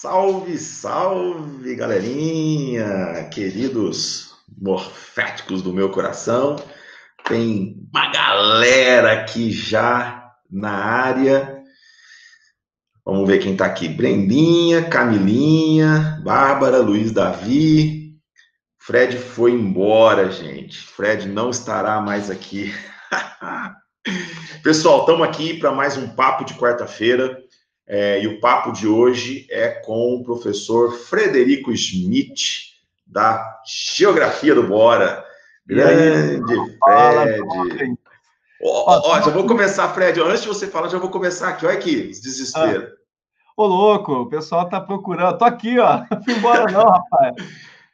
Salve, salve, galerinha, queridos morféticos do meu coração. Tem uma galera aqui já na área. Vamos ver quem está aqui. Brendinha, Camilinha, Bárbara, Luiz Davi. Fred foi embora, gente. Fred não estará mais aqui. Pessoal, estamos aqui para mais um papo de quarta-feira. É, e o papo de hoje é com o professor Frederico Schmidt, da Geografia do Bora. Grande Fred. Ó, ó, já vou começar, Fred. Antes de você falar, já vou começar aqui. Olha aqui, desespero. Ah. Ô, louco, o pessoal tá procurando. Tô aqui, ó. Não fui embora, não, rapaz.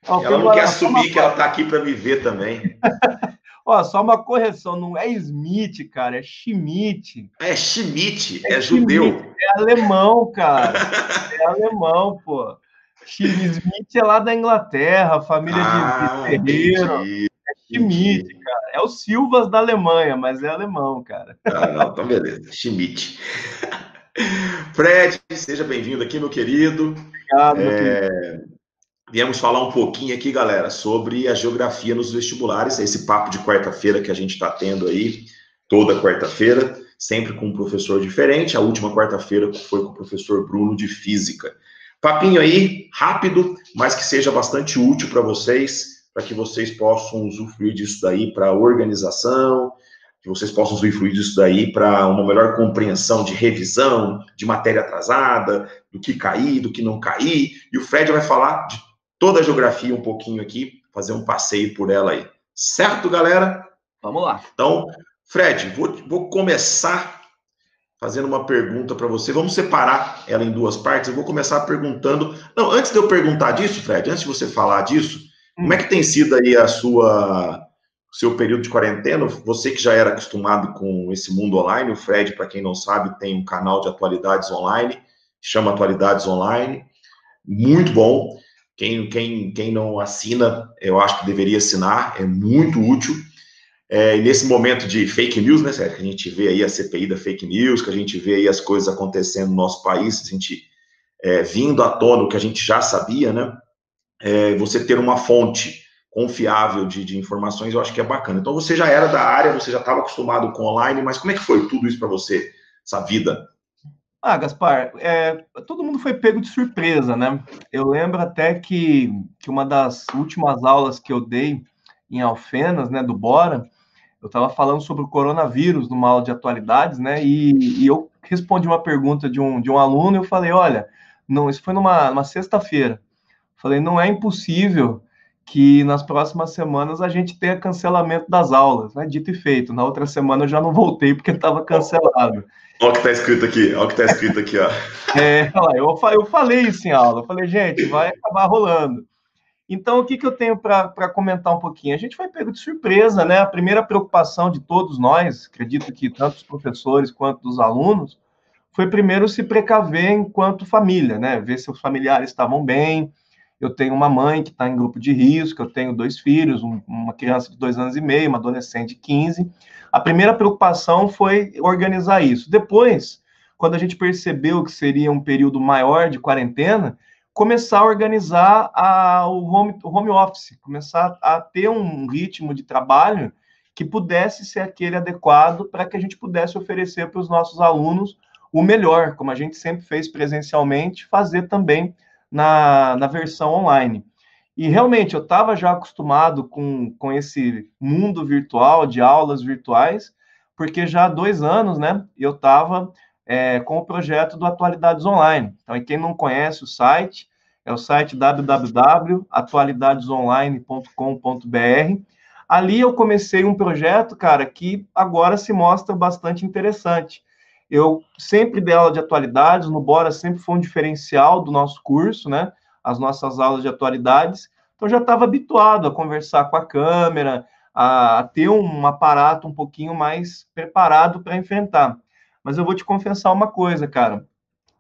Ó, ela não quer assumir que ela tá aqui para me ver também. Ó, só uma correção, não é Smith, cara, é Schmidt. É Schmidt, é, é judeu. É alemão, cara. é alemão, pô. Smith é lá da Inglaterra, família ah, de ferreiro. É Schmidt, cara. É o Silvas da Alemanha, mas é alemão, cara. Ah, não, então beleza. Schmidt. Fred, seja bem-vindo aqui, meu querido. Obrigado, meu é... querido. Viemos falar um pouquinho aqui, galera, sobre a geografia nos vestibulares, esse papo de quarta-feira que a gente está tendo aí, toda quarta-feira, sempre com um professor diferente. A última quarta-feira foi com o professor Bruno de Física. Papinho aí, rápido, mas que seja bastante útil para vocês, para que vocês possam usufruir disso daí para organização, que vocês possam usufruir disso daí para uma melhor compreensão de revisão, de matéria atrasada, do que cair, do que não cair. E o Fred vai falar de toda a geografia um pouquinho aqui, fazer um passeio por ela aí. Certo, galera? Vamos lá. Então, Fred, vou, vou começar fazendo uma pergunta para você. Vamos separar ela em duas partes. Eu vou começar perguntando. Não, antes de eu perguntar disso, Fred, antes de você falar disso, hum. como é que tem sido aí a sua seu período de quarentena? Você que já era acostumado com esse mundo online, o Fred, para quem não sabe, tem um canal de atualidades online, chama Atualidades Online, muito bom. Quem, quem, quem não assina, eu acho que deveria assinar, é muito útil. É, nesse momento de fake news, né, Sérgio, que a gente vê aí a CPI da fake news, que a gente vê aí as coisas acontecendo no nosso país, a gente é, vindo à tona o que a gente já sabia, né? É, você ter uma fonte confiável de, de, informações, eu acho que é bacana. Então, você já era da área, você já estava acostumado com online, mas como é que foi tudo isso para você, essa vida ah, Gaspar, é, todo mundo foi pego de surpresa, né? Eu lembro até que, que uma das últimas aulas que eu dei em Alfenas, né, do Bora, eu estava falando sobre o coronavírus numa aula de atualidades, né? E, e, eu respondi uma pergunta de um, de um aluno e eu falei, olha, não, isso foi numa, numa sexta-feira. Falei, não é impossível que nas próximas semanas a gente tenha cancelamento das aulas, né? Dito e feito. Na outra semana eu já não voltei porque estava cancelado. Olha o que está escrito aqui, olha o que está escrito aqui, ó. É, eu, eu falei isso em aula, eu falei, gente, vai acabar rolando. Então, o que, que eu tenho para comentar um pouquinho? A gente foi pego de surpresa, né? A primeira preocupação de todos nós, acredito que tanto os professores quanto dos alunos, foi primeiro se precaver enquanto família, né? Ver se os familiares estavam bem. Eu tenho uma mãe que está em grupo de risco, eu tenho dois filhos, um, uma criança de dois anos e meio, uma adolescente de 15. A primeira preocupação foi organizar isso. Depois, quando a gente percebeu que seria um período maior de quarentena, começar a organizar a, o, home, o home office, começar a ter um ritmo de trabalho que pudesse ser aquele adequado para que a gente pudesse oferecer para os nossos alunos o melhor, como a gente sempre fez presencialmente, fazer também na, na versão online. E realmente eu estava já acostumado com, com esse mundo virtual, de aulas virtuais, porque já há dois anos, né, eu estava é, com o projeto do Atualidades Online. Então, quem não conhece o site, é o site www.atualidadesonline.com.br. Ali eu comecei um projeto, cara, que agora se mostra bastante interessante. Eu sempre dei aula de atualidades, no Bora sempre foi um diferencial do nosso curso, né? as nossas aulas de atualidades, então já estava habituado a conversar com a câmera, a, ter um aparato um pouquinho mais preparado para enfrentar. Mas eu vou te confessar uma coisa, cara.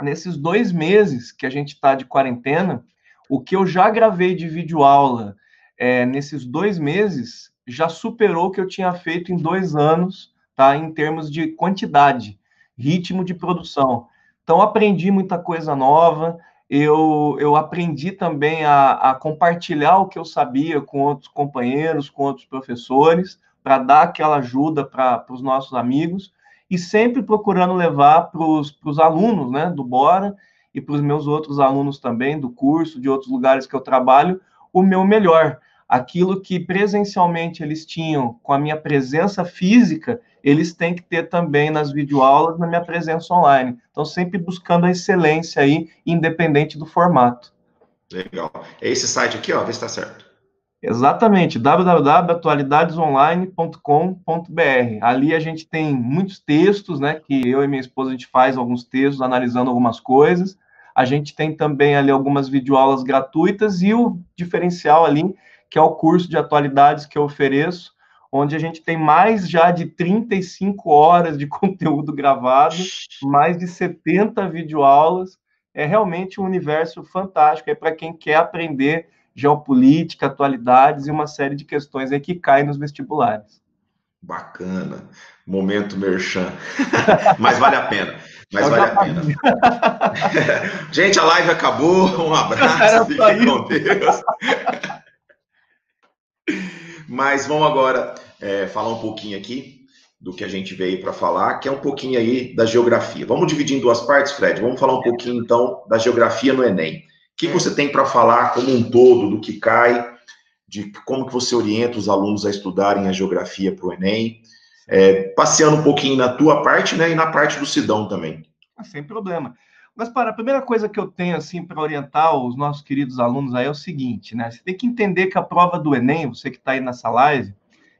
Nesses dois meses que a gente está de quarentena, o que eu já gravei de vídeo aula é, nesses dois meses já superou o que eu tinha feito em dois anos, tá? Em termos de quantidade, ritmo de produção. Então, aprendi muita coisa nova, eu, eu aprendi também a, a compartilhar o que eu sabia com outros companheiros, com outros professores, para dar aquela ajuda para os nossos amigos, e sempre procurando levar para os alunos né, do Bora e para os meus outros alunos também do curso, de outros lugares que eu trabalho, o meu melhor. Aquilo que presencialmente eles tinham com a minha presença física, eles têm que ter também nas videoaulas, na minha presença online. Então, sempre buscando a excelência aí, independente do formato. Legal. É esse site aqui, ó, vê se está certo. Exatamente, www.atualidadesonline.com.br. Ali a gente tem muitos textos, né, que eu e minha esposa a gente faz alguns textos analisando algumas coisas. A gente tem também ali algumas videoaulas gratuitas e o diferencial ali, que é o curso de atualidades que eu ofereço, onde a gente tem mais já de 35 horas de conteúdo gravado, mais de 70 videoaulas. É realmente um universo fantástico, é para quem quer aprender geopolítica, atualidades e uma série de questões aí que caem nos vestibulares. Bacana. Momento merchan. Mas vale a pena. Mas vale a pena. Gente, a live acabou. Um abraço. Fique com Deus. Mas vamos agora é, falar um pouquinho aqui do que a gente veio para falar, que é um pouquinho aí da geografia. Vamos dividir em duas partes, Fred. Vamos falar um pouquinho então da geografia no Enem. O que, você tem para falar como um todo do que cai, de como que você orienta os alunos a estudarem a geografia para o Enem, é, passeando um pouquinho na tua parte, né, e na parte do Sidão também. Ah, sem problema. Mas para a primeira coisa que eu tenho assim para orientar os nossos queridos alunos aí é o seguinte, né? Você tem que entender que a prova do Enem, você que está aí nessa live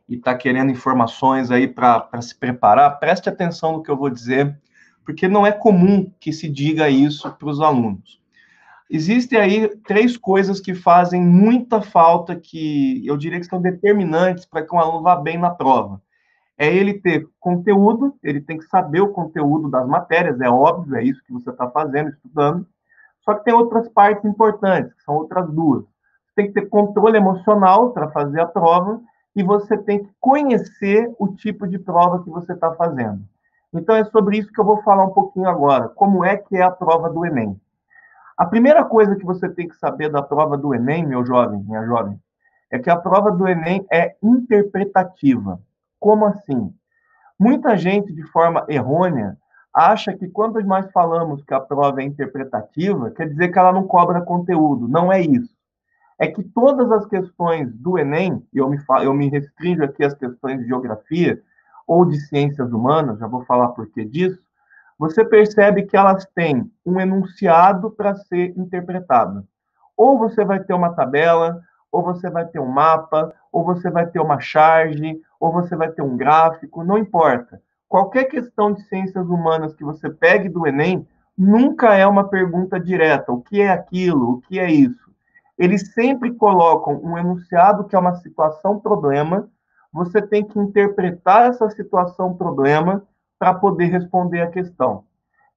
e está querendo informações aí para se preparar, preste atenção no que eu vou dizer, porque não é comum que se diga isso para os alunos. Existem aí três coisas que fazem muita falta, que eu diria que são determinantes para que um aluno vá bem na prova. É ele ter conteúdo, ele tem que saber o conteúdo das matérias, é óbvio, é isso que você está fazendo, estudando. Só que tem outras partes importantes, que são outras duas. Você tem que ter controle emocional para fazer a prova e você tem que conhecer o tipo de prova que você está fazendo. Então é sobre isso que eu vou falar um pouquinho agora. Como é que é a prova do Enem? A primeira coisa que você tem que saber da prova do Enem, meu jovem, minha jovem, é que a prova do Enem é interpretativa. Como assim? Muita gente, de forma errônea, acha que quando nós falamos que a prova é interpretativa, quer dizer que ela não cobra conteúdo. Não é isso. É que todas as questões do Enem, e eu me, eu me restringo aqui às questões de geografia ou de ciências humanas, já vou falar por que disso, você percebe que elas têm um enunciado para ser interpretado. Ou você vai ter uma tabela, ou você vai ter um mapa, ou você vai ter uma charge, ou você vai ter um gráfico, não importa. Qualquer questão de ciências humanas que você pegue do Enem, nunca é uma pergunta direta. O que é aquilo? O que é isso? Eles sempre colocam um enunciado que é uma situação-problema. Você tem que interpretar essa situação-problema para poder responder a questão.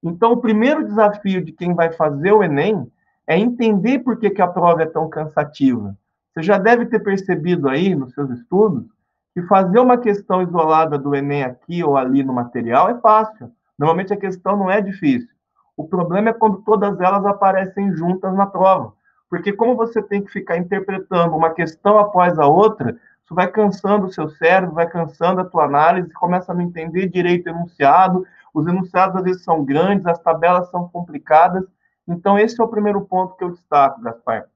Então, o primeiro desafio de quem vai fazer o Enem é entender por que, que a prova é tão cansativa. Você já deve ter percebido aí nos seus estudos que fazer uma questão isolada do Enem aqui ou ali no material é fácil. Normalmente a questão não é difícil. O problema é quando todas elas aparecem juntas na prova. Porque como você tem que ficar interpretando uma questão após a outra, isso vai cansando o seu cérebro, vai cansando a tua análise, começa a não entender direito o enunciado, os enunciados às vezes são grandes, as tabelas são complicadas. Então, esse é o primeiro ponto que eu destaco, Gaspar.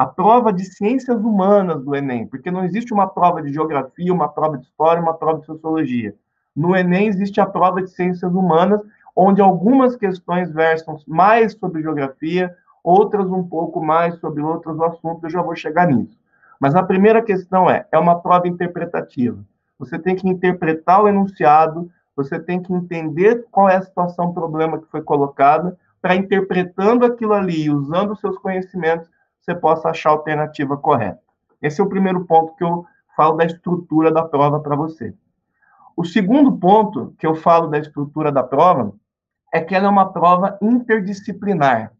A prova de ciências humanas do Enem, porque não existe uma prova de geografia, uma prova de história, uma prova de sociologia. No Enem existe a prova de ciências humanas, onde algumas questões versam mais sobre geografia, outras um pouco mais sobre outros assuntos, eu já vou chegar nisso. Mas a primeira questão é, é uma prova interpretativa. Você tem que interpretar o enunciado, você tem que entender qual é a situação, problema que foi colocada, para interpretando aquilo ali, usando os seus conhecimentos, você possa achar a alternativa correta. Esse é o primeiro ponto que eu falo da estrutura da prova para você. O segundo ponto que eu falo da estrutura da prova é que ela é uma prova interdisciplinar.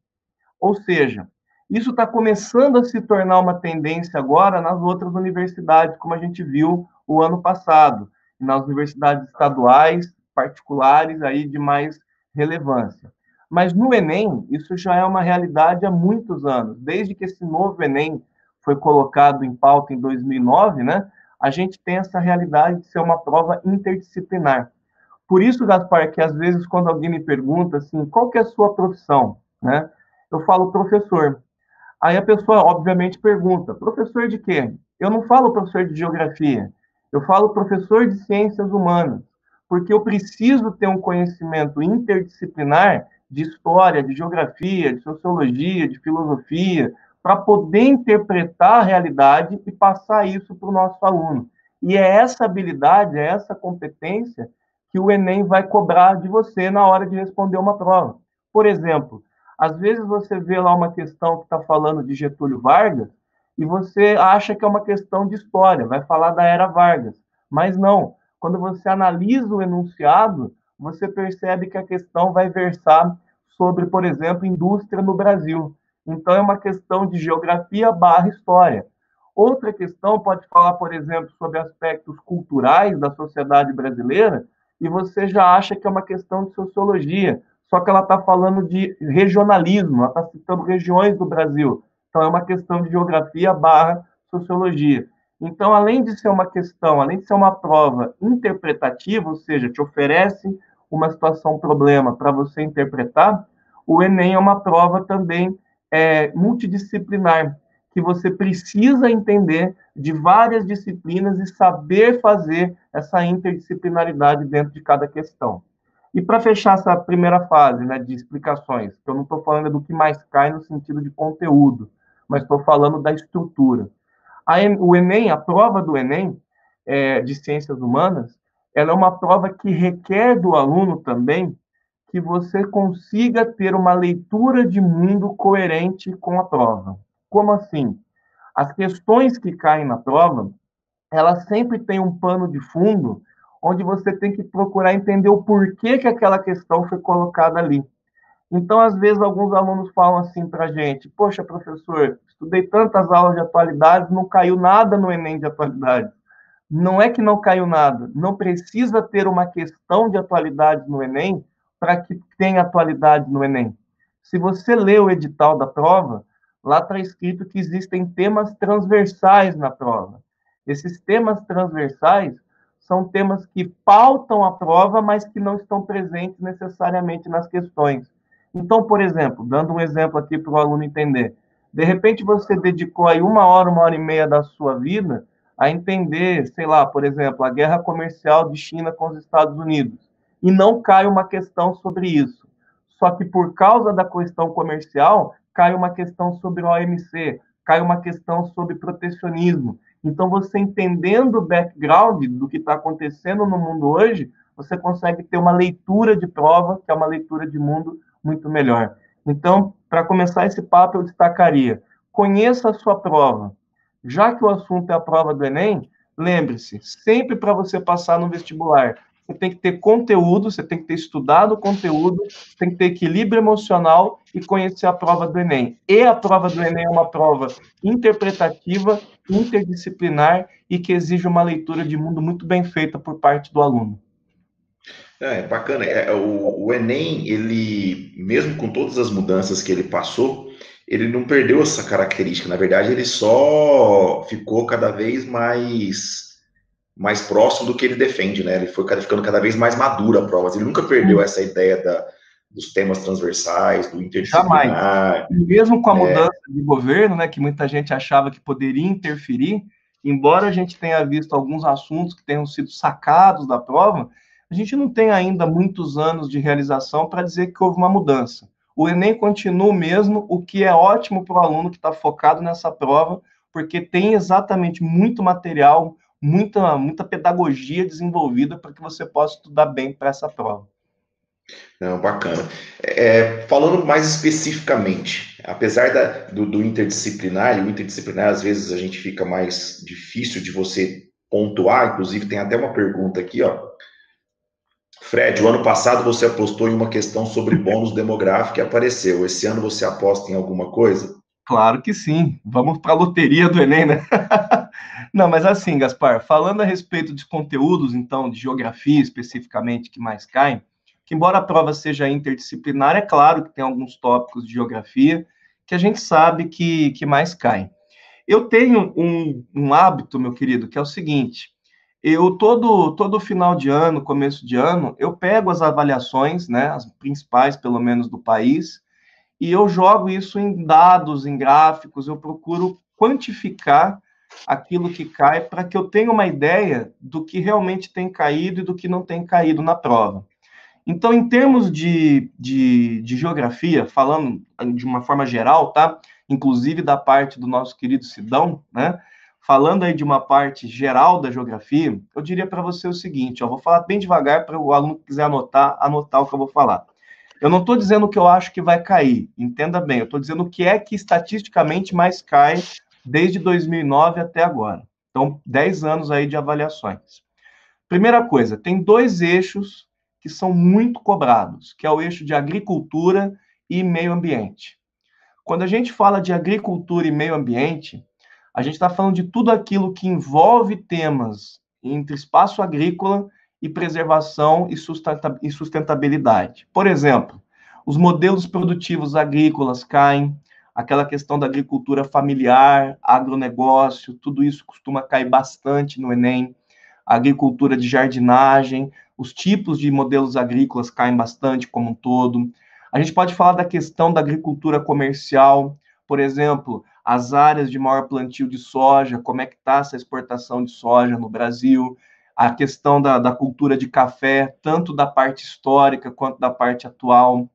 Ou seja, isso está começando a se tornar uma tendência agora nas outras universidades, como a gente viu o ano passado, nas universidades estaduais, particulares aí de mais relevância. Mas no Enem, isso já é uma realidade há muitos anos. Desde que esse novo Enem foi colocado em pauta em 2009, né? A gente tem essa realidade de ser uma prova interdisciplinar. Por isso, Gaspar, que às vezes quando alguém me pergunta assim, qual que é a sua profissão, né? Eu falo professor. Aí a pessoa, obviamente, pergunta, professor de quê? Eu não falo professor de geografia, eu falo professor de ciências humanas, porque eu preciso ter um conhecimento interdisciplinar de história, de geografia, de sociologia, de filosofia, para poder interpretar a realidade e passar isso para o nosso aluno. E é essa habilidade, é essa competência que o Enem vai cobrar de você na hora de responder uma prova. Por exemplo, às vezes você vê lá uma questão que está falando de Getúlio Vargas e você acha que é uma questão de história, vai falar da era Vargas. Mas não. Quando você analisa o enunciado, você percebe que a questão vai versar sobre, por exemplo, indústria no Brasil. Então, é uma questão de geografia barra história. Outra questão pode falar, por exemplo, sobre aspectos culturais da sociedade brasileira, e você já acha que é uma questão de sociologia, só que ela está falando de regionalismo, ela está citando regiões do Brasil. Então, é uma questão de geografia barra sociologia. Então, além de ser uma questão, além de ser uma prova interpretativa, ou seja, te oferece uma situação, um problema para você interpretar, o Enem é uma prova também é, multidisciplinar, que você precisa entender de várias disciplinas e saber fazer essa interdisciplinaridade dentro de cada questão. E para fechar essa primeira fase né, de explicações, que eu não estou falando do que mais cai no sentido de conteúdo, mas estou falando da estrutura. A, o Enem, a prova do Enem é, de Ciências Humanas, ela é uma prova que requer do aluno também que você consiga ter uma leitura de mundo coerente com a prova. Como assim? As questões que caem na prova, elas sempre têm um pano de fundo onde você tem que procurar entender o porquê que aquela questão foi colocada ali. Então, às vezes, alguns alunos falam assim para a gente: Poxa, professor, estudei tantas aulas de atualidades, não caiu nada no Enem de atualidades. Não é que não caiu nada, não precisa ter uma questão de atualidade no Enem para que tenha atualidade no Enem. Se você lê o edital da prova, lá está escrito que existem temas transversais na prova. Esses temas transversais são temas que pautam a prova, mas que não estão presentes necessariamente nas questões. Então, por exemplo, dando um exemplo aqui para o aluno entender, de repente você dedicou aí uma hora, uma hora e meia da sua vida a entender, sei lá, por exemplo, a guerra comercial de China com os Estados Unidos e não cai uma questão sobre isso. Só que por causa da questão comercial, cai uma questão sobre o OMC, cai uma questão sobre protecionismo. Então, você entendendo o background do que está acontecendo no mundo hoje, você consegue ter uma leitura de prova, que é uma leitura de mundo muito melhor. Então, para começar esse papo, eu destacaria: conheça a sua prova. Já que o assunto é a prova do Enem, lembre-se, sempre para você passar no vestibular, você tem que ter conteúdo, você tem que ter estudado o conteúdo, tem que ter equilíbrio emocional e conhecer a prova do Enem. E a prova do Enem é uma prova interpretativa, interdisciplinar e que exige uma leitura de mundo muito bem feita por parte do aluno. É, bacana. É, o, o Enem, ele, mesmo com todas as mudanças que ele passou, ele não perdeu essa característica. Na verdade, ele só ficou cada vez mais mais próximo do que ele defende, né? Ele foi ficando cada vez mais maduro a prova. Ele nunca perdeu hum. essa ideia da, dos temas transversais, do interdisciplinar. Jamais. E mesmo com a é. mudança de governo, né, que muita gente achava que poderia interferir, embora a gente tenha visto alguns assuntos que tenham sido sacados da prova, a gente não tem ainda muitos anos de realização para dizer que houve uma mudança. O Enem continua o mesmo, o que é ótimo para o aluno que está focado nessa prova, porque tem exatamente muito material, muita, muita pedagogia desenvolvida para que você possa estudar bem para essa prova. Não, bacana. É, falando mais especificamente, apesar da, do, do interdisciplinar, e o interdisciplinar às vezes a gente fica mais difícil de você pontuar, inclusive tem até uma pergunta aqui, ó. Fred, o ano passado você apostou em uma questão sobre bônus demográfico e apareceu. Esse ano você aposta em alguma coisa? Claro que sim. Vamos para a loteria do Enem, né? Não, mas assim, Gaspar, falando a respeito de conteúdos, então, de geografia especificamente, que mais caem, que embora a prova seja interdisciplinar, é claro que tem alguns tópicos de geografia que a gente sabe que, que mais caem. Eu tenho um, um hábito, meu querido, que é o seguinte, eu todo todo final de ano, começo de ano, eu pego as avaliações, né, as principais pelo menos do país, e eu jogo isso em dados, em gráficos, eu procuro quantificar aquilo que cai para que eu tenha uma ideia do que realmente tem caído e do que não tem caído na prova. Então, em termos de, de, de geografia, falando de uma forma geral, tá? Inclusive da parte do nosso querido Sidão, né? Falando aí de uma parte geral da geografia, eu diria para você o seguinte, ó, vou falar bem devagar para o aluno que quiser anotar, anotar o que eu vou falar. Eu não estou dizendo que eu acho que vai cair, entenda bem, eu estou dizendo o que é que estatisticamente mais cai desde 2009 até agora. Então, 10 anos aí de avaliações. Primeira coisa, tem dois eixos que são muito cobrados, que é o eixo de agricultura e meio ambiente. Quando a gente fala de agricultura e meio ambiente, a gente está falando de tudo aquilo que envolve temas entre espaço agrícola e preservação e sustentabilidade. Por exemplo, os modelos produtivos agrícolas caem, aquela questão da agricultura familiar, agronegócio, tudo isso costuma cair bastante no Enem. A agricultura de jardinagem, os tipos de modelos agrícolas caem bastante como um todo. A gente pode falar da questão da agricultura comercial, por exemplo, as áreas de maior plantio de soja, como é que está essa exportação de soja no Brasil, a questão da, da cultura de café, tanto da parte histórica quanto da parte atual,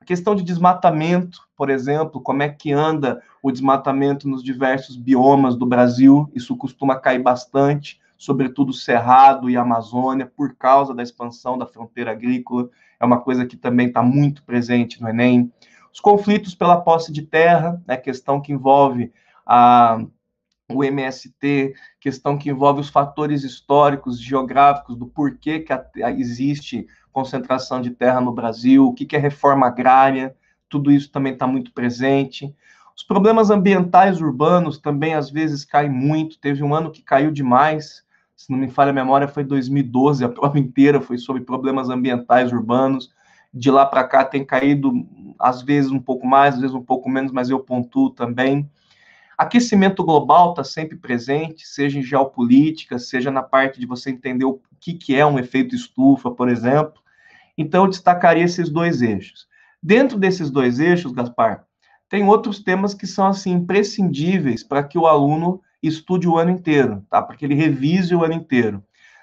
a questão de desmatamento, por exemplo, como é que anda o desmatamento nos diversos biomas do Brasil, isso costuma cair bastante, sobretudo Cerrado e Amazônia, por causa da expansão da fronteira agrícola, é uma coisa que também está muito presente no Enem. Os conflitos pela posse de terra, né, questão que envolve a, o MST, questão que envolve os fatores históricos, geográficos, do porquê que a, a, existe concentração de terra no Brasil, o que, que é reforma agrária, tudo isso também está muito presente. Os problemas ambientais urbanos também às vezes caem muito. Teve um ano que caiu demais, se não me falha a memória, foi 2012, a prova inteira foi sobre problemas ambientais urbanos de lá para cá tem caído, às vezes um pouco mais, às vezes um pouco menos, mas eu pontuo também. Aquecimento global está sempre presente, seja em geopolítica, seja na parte de você entender o que, que é um efeito estufa, por exemplo. Então, eu destacaria esses dois eixos. Dentro desses dois eixos, Gaspar, tem outros temas que são assim imprescindíveis para que o aluno estude o ano inteiro, tá? Para que ele revise o ano inteiro.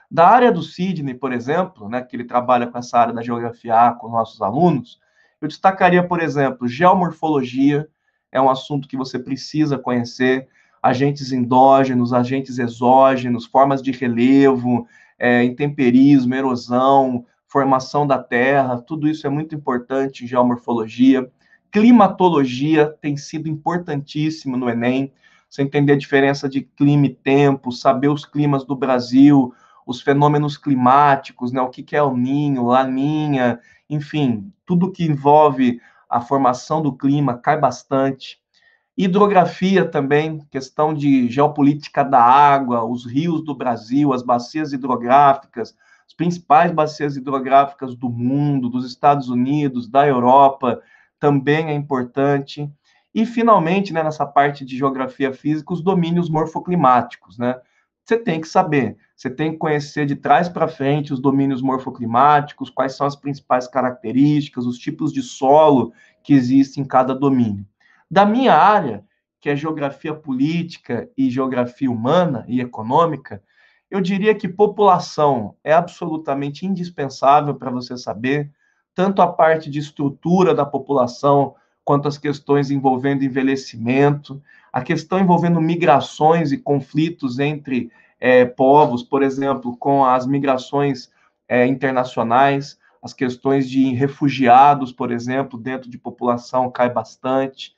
Da área do Sidney, por exemplo, né, que ele trabalha com essa área da geografia A com nossos alunos, eu destacaria, por exemplo, geomorfologia, é um assunto que você precisa conhecer, agentes endógenos, agentes exógenos, formas de relevo, é, intemperismo, erosão, formação da terra, tudo isso é muito importante em geomorfologia. Climatologia tem sido importantíssimo no Enem, você entender a diferença de clima e tempo, saber os climas do Brasil, os fenômenos climáticos, né, o que, que é o ninho, laninha, enfim, tudo que envolve a formação do clima cai bastante. Hidrografia também, questão de geopolítica da água, os rios do Brasil, as bacias hidrográficas, as principais bacias hidrográficas do mundo, dos Estados Unidos, da Europa, também é importante. E, finalmente, né, nessa parte de geografia física, os domínios morfoclimáticos, né? Você tem que saber você tem que conhecer de trás para frente os domínios morfoclimáticos, quais são as principais características, os tipos de solo que existem em cada domínio. Da minha área, que é geografia política e geografia humana e econômica, eu diria que população é absolutamente indispensável para você saber tanto a parte de estrutura da população quanto as questões envolvendo envelhecimento, a questão envolvendo migrações e conflitos entre é, povos, por exemplo, com as migrações é, internacionais, as questões de refugiados, por exemplo, dentro de população cai bastante.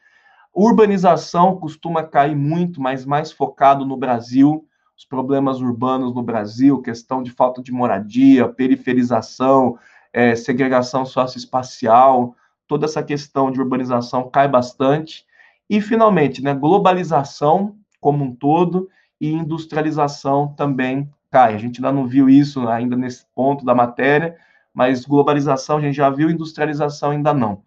Urbanização costuma cair muito, mas mais focado no Brasil, os problemas urbanos no Brasil, questão de falta de moradia, periferização, é, segregação socioespacial, toda essa questão de urbanização cai bastante. E, finalmente, né, globalização como um todo e industrialização também cai. A gente ainda não viu isso ainda nesse ponto da matéria, mas globalização a gente já viu, industrialização ainda não.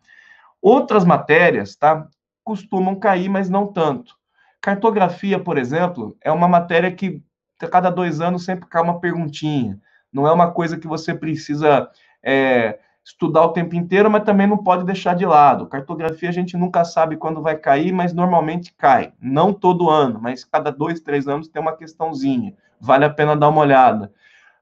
Outras matérias, tá, costumam cair, mas não tanto. Cartografia, por exemplo, é uma matéria que a cada dois anos sempre cai uma perguntinha. Não é uma coisa que você precisa é, estudar o tempo inteiro, mas também não pode deixar de lado. Cartografia a gente nunca sabe quando vai cair, mas normalmente cai. Não todo ano, mas cada dois, três anos tem uma questãozinha. Vale a pena dar uma olhada.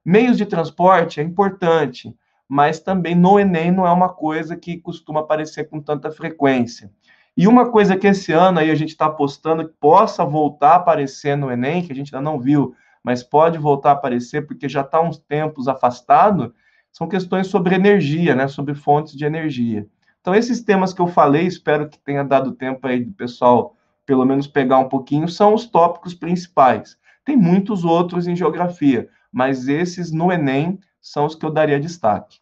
Meios de transporte é importante, mas também no Enem não é uma coisa que costuma aparecer com tanta frequência. E uma coisa que esse ano aí a gente está apostando que possa voltar a aparecer no Enem, que a gente ainda não viu, mas pode voltar a aparecer porque já está uns tempos afastado, são questões sobre energia, né, sobre fontes de energia. Então, esses temas que eu falei, espero que tenha dado tempo aí do pessoal, pelo menos, pegar um pouquinho, são os tópicos principais. Tem muitos outros em geografia, mas esses no Enem são os que eu daria destaque.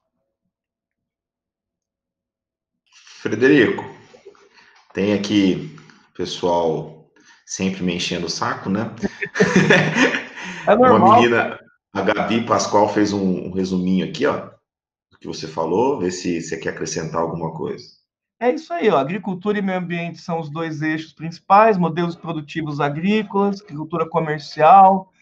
Frederico, tem aqui pessoal sempre me enchendo o saco, né? É normal. Uma menina, a Gabi Pascoal fez um, um resuminho aqui, ó, do que você falou, ver se você quer acrescentar alguma coisa. É isso aí, ó. Agricultura e meio ambiente são os dois eixos principais, modelos produtivos agrícolas, agricultura comercial,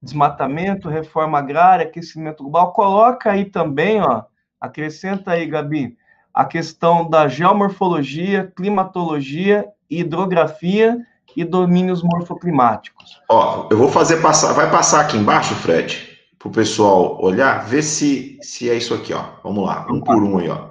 desmatamento, reforma agrária, aquecimento global. Coloca aí também, ó, acrescenta aí, Gabi, a questão da geomorfologia, climatologia, hidrografia e domínios morfoclimáticos. Ó, eu vou fazer passar, vai passar aqui embaixo, Fred, para o pessoal olhar, ver se, se é isso aqui, ó. Vamos lá, um por um aí, ó.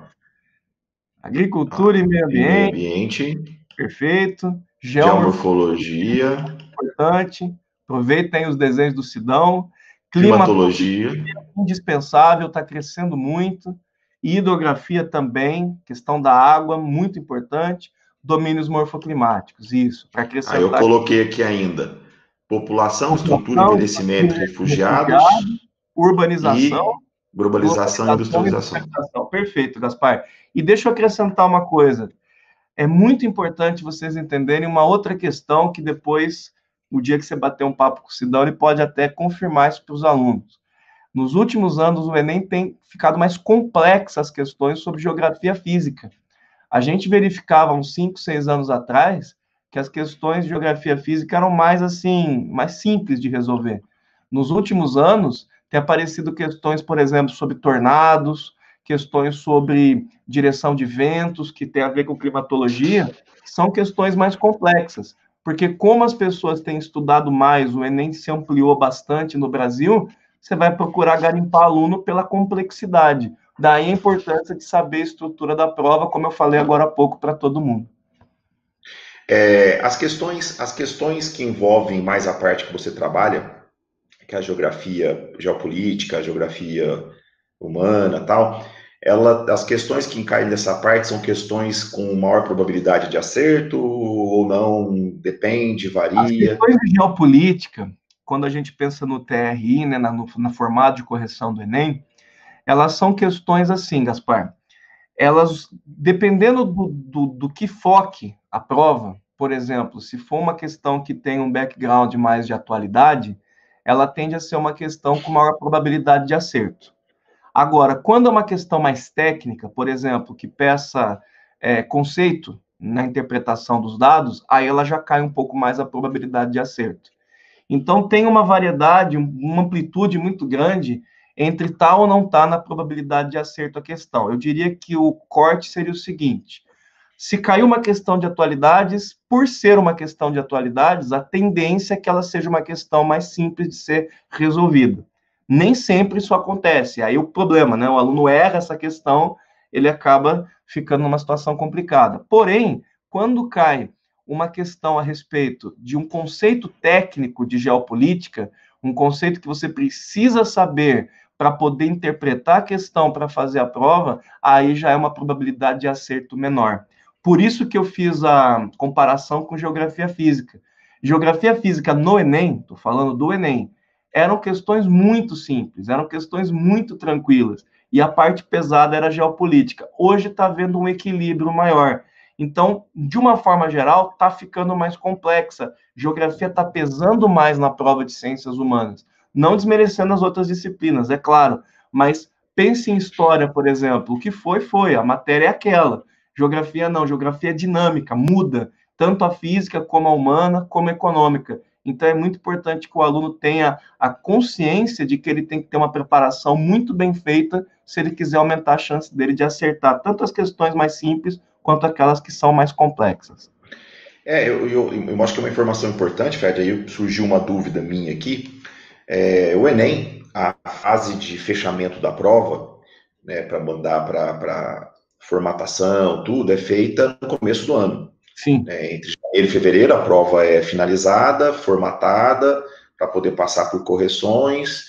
Agricultura e meio ambiente. Meio ambiente. Perfeito. Geomorfologia. Importante. Aproveitem os desenhos do Sidão. Climatologia. Indispensável, está crescendo muito. Hidrografia também, questão da água, muito importante. Domínios morfoclimáticos, isso, para acrescentar. Aí eu coloquei aqui ainda população, estrutura, envelhecimento, refugiados, urbanização, e globalização e industrialização. Perfeito, Gaspar. E deixa eu acrescentar uma coisa. É muito importante vocês entenderem uma outra questão que depois, o dia que você bater um papo com o Sidão, ele pode até confirmar isso para os alunos. Nos últimos anos, o Enem tem ficado mais complexo as questões sobre geografia física. A gente verificava uns 5, 6 anos atrás que as questões de geografia física eram mais assim, mais simples de resolver. Nos últimos anos, tem aparecido questões, por exemplo, sobre tornados, questões sobre direção de ventos, que tem a ver com climatologia, que são questões mais complexas. Porque como as pessoas têm estudado mais, o Enem se ampliou bastante no Brasil, você vai procurar garimpar aluno pela complexidade. Daí a importância de saber a estrutura da prova, como eu falei agora há pouco para todo mundo. É, as, questões, as questões que envolvem mais a parte que você trabalha, que é a geografia geopolítica, a geografia humana tal, ela, as questões que caem nessa parte são questões com maior probabilidade de acerto ou não, depende, varia. As questões de geopolítica, quando a gente pensa no TRI, né, no, no formato de correção do Enem, elas são questões assim, Gaspar, elas, dependendo do, do, do que foque a prova, por exemplo, se for uma questão que tem um background mais de atualidade, ela tende a ser uma questão com maior probabilidade de acerto. Agora, quando é uma questão mais técnica, por exemplo, que peça é, conceito na interpretação dos dados, aí ela já cai um pouco mais a probabilidade de acerto. Então, tem uma variedade, uma amplitude muito grande entre tal ou não tá na probabilidade de acerto a questão. Eu diria que o corte seria o seguinte: se caiu uma questão de atualidades, por ser uma questão de atualidades, a tendência é que ela seja uma questão mais simples de ser resolvida. Nem sempre isso acontece. Aí o problema, né? O aluno erra essa questão, ele acaba ficando numa situação complicada. Porém, quando cai uma questão a respeito de um conceito técnico de geopolítica, um conceito que você precisa saber para poder interpretar a questão para fazer a prova, aí já é uma probabilidade de acerto menor. Por isso que eu fiz a comparação com geografia física. Geografia física no Enem, estou falando do Enem, eram questões muito simples, eram questões muito tranquilas. E a parte pesada era geopolítica. Hoje está havendo um equilíbrio maior. Então, de uma forma geral, está ficando mais complexa. Geografia está pesando mais na prova de ciências humanas. Não desmerecendo as outras disciplinas, é claro, mas Pense em história, por exemplo. O que foi, foi. A matéria é aquela. Geografia não. Geografia é dinâmica, muda. Tanto a física, como a humana, como a econômica. Então, é muito importante que o aluno tenha a consciência de que ele tem que ter uma preparação muito bem feita se ele quiser aumentar a chance dele de acertar tanto as questões mais simples quanto aquelas que são mais complexas. É, eu, eu, eu acho que é uma informação importante, Fred, aí surgiu uma dúvida minha aqui. É, o Enem, a fase de fechamento da prova, né, para mandar para formatação, tudo, é feita no começo do ano. Sim. É, entre janeiro e fevereiro, a prova é finalizada, formatada, para poder passar por correções,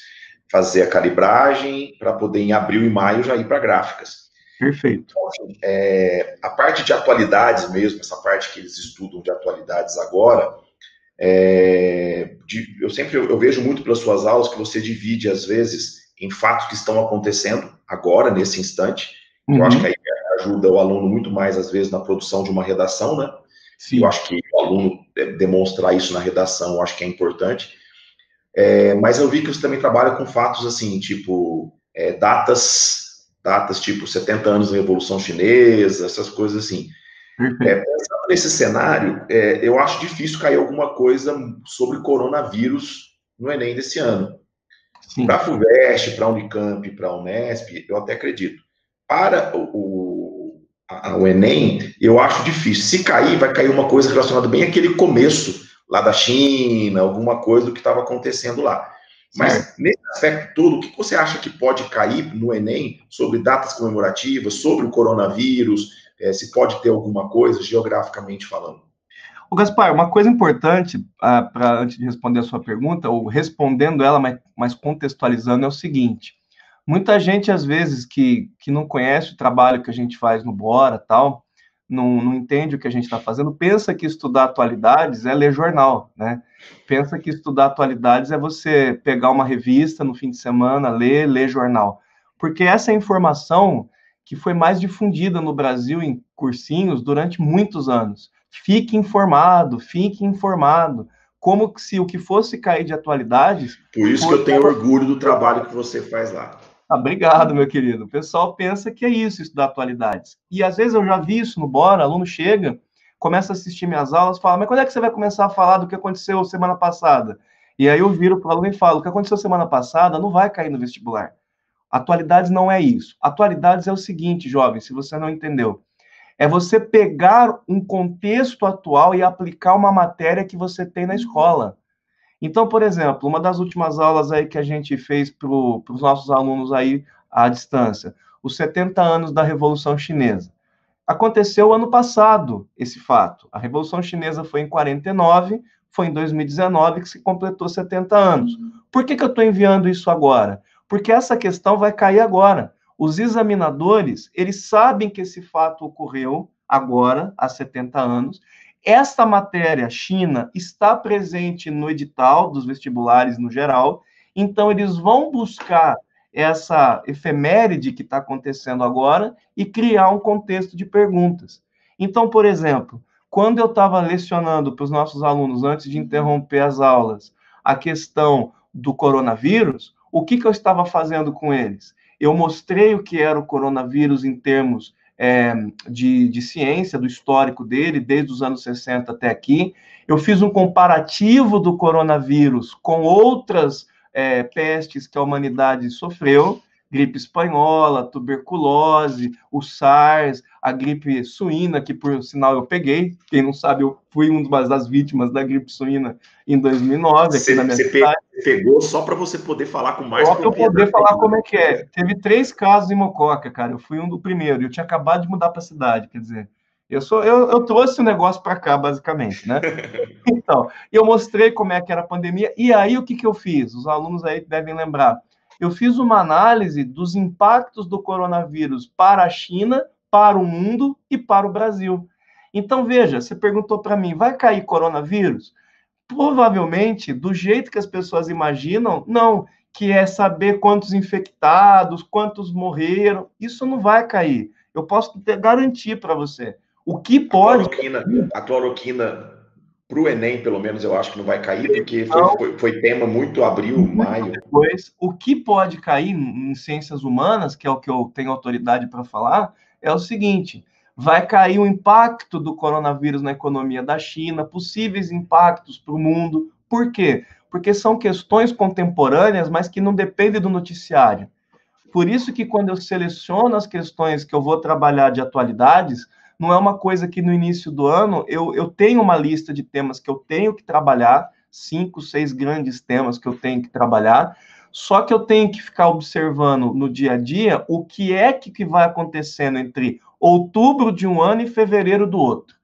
fazer a calibragem, para poder em abril e maio já ir para gráficas. Perfeito. Então, assim, é, a parte de atualidades mesmo, essa parte que eles estudam de atualidades agora, é, de, eu sempre eu, eu vejo muito pelas suas aulas que você divide, às vezes, em fatos que estão acontecendo agora, nesse instante. Uhum. Eu acho que aí ajuda o aluno muito mais, às vezes, na produção de uma redação, né? Sim. Eu acho que o aluno demonstrar isso na redação, eu acho que é importante. É, mas eu vi que você também trabalha com fatos assim, tipo, é, datas, datas tipo 70 anos da Revolução Chinesa, essas coisas assim. É, pensando nesse cenário, é, eu acho difícil cair alguma coisa sobre coronavírus no Enem desse ano. Para a FUVEST, para a Unicamp, para a Unesp, eu até acredito. Para o, a, o Enem, eu acho difícil. Se cair, vai cair uma coisa relacionada bem àquele começo lá da China, alguma coisa do que estava acontecendo lá. Mas nesse aspecto todo, o que você acha que pode cair no Enem sobre datas comemorativas, sobre o coronavírus, é, se pode ter alguma coisa geograficamente falando. O Gaspar, uma coisa importante, uh, para antes de responder a sua pergunta, ou respondendo ela, mas, mas contextualizando, é o seguinte: muita gente, às vezes, que, que não conhece o trabalho que a gente faz no Bora tal, não, não entende o que a gente está fazendo, pensa que estudar atualidades é ler jornal, né? Pensa que estudar atualidades é você pegar uma revista no fim de semana, ler, ler jornal. Porque essa informação que foi mais difundida no Brasil em cursinhos durante muitos anos. Fique informado, fique informado. Como se o que fosse cair de atualidades. Por isso que eu tenho orgulho do trabalho que você faz lá. Ah, obrigado, meu querido. O pessoal pensa que é isso, estudar atualidades. E às vezes eu já vi isso no Bora, aluno chega, começa a assistir minhas aulas, fala, mas quando é que você vai começar a falar do que aconteceu semana passada? E aí eu viro para o aluno e falo, o que aconteceu semana passada não vai cair no vestibular. Atualidades não é isso. Atualidades é o seguinte, jovem, se você não entendeu. É você pegar um contexto atual e aplicar uma matéria que você tem na escola. Então, por exemplo, uma das últimas aulas aí que a gente fez para os nossos alunos aí à distância, os 70 anos da Revolução Chinesa. Aconteceu ano passado esse fato. A Revolução Chinesa foi em 49, foi em 2019 que se completou 70 anos. Por que, que eu estou enviando isso agora? porque essa questão vai cair agora. Os examinadores, eles sabem que esse fato ocorreu agora, há 70 anos. Esta matéria, China, está presente no edital dos vestibulares no geral, então eles vão buscar essa efeméride que está acontecendo agora e criar um contexto de perguntas. Então, por exemplo, quando eu estava lecionando para os nossos alunos, antes de interromper as aulas, a questão do coronavírus, o que, que eu estava fazendo com eles? Eu mostrei o que era o coronavírus em termos é, de, de ciência, do histórico dele, desde os anos 60 até aqui. Eu fiz um comparativo do coronavírus com outras é, pestes que a humanidade sofreu gripe espanhola, tuberculose, o SARS, a gripe suína, que por sinal eu peguei. Quem não sabe, eu fui uma das vítimas da gripe suína em 2009 aqui você, na minha você cidade. pegou só para você poder falar com mais Só para eu poder falar como é que é. Teve três casos em Mococa, cara. Eu fui um do primeiro. Eu tinha acabado de mudar para a cidade, quer dizer. Eu, sou, eu, eu trouxe o negócio para cá, basicamente, né? Então, eu mostrei como é que era a pandemia, e aí o que, que eu fiz? Os alunos aí devem lembrar eu fiz uma análise dos impactos do coronavírus para a China, para o mundo e para o Brasil. Então, veja, você perguntou para mim, vai cair coronavírus? Provavelmente, do jeito que as pessoas imaginam, não, que é saber quantos infectados, quantos morreram, isso não vai cair. Eu posso garantir para você. O que pode. A cloroquina, a cloroquina para o Enem, pelo menos, eu acho que não vai cair, porque foi, foi, foi tema muito abril, maio. Depois, o que pode cair em ciências humanas, que é o que eu tenho autoridade para falar, é o seguinte: vai cair o impacto do coronavírus na economia da China, possíveis impactos para o mundo. Por quê? Porque são questões contemporâneas, mas que não dependem do noticiário. Por isso que quando eu seleciono as questões que eu vou trabalhar de atualidades, não é uma coisa que no início do ano eu, eu tenho uma lista de temas que eu tenho que trabalhar, cinco, seis grandes temas que eu tenho que trabalhar, só que eu tenho que ficar observando no dia a dia o que é que, que vai acontecendo entre outubro de um ano e fevereiro do outro.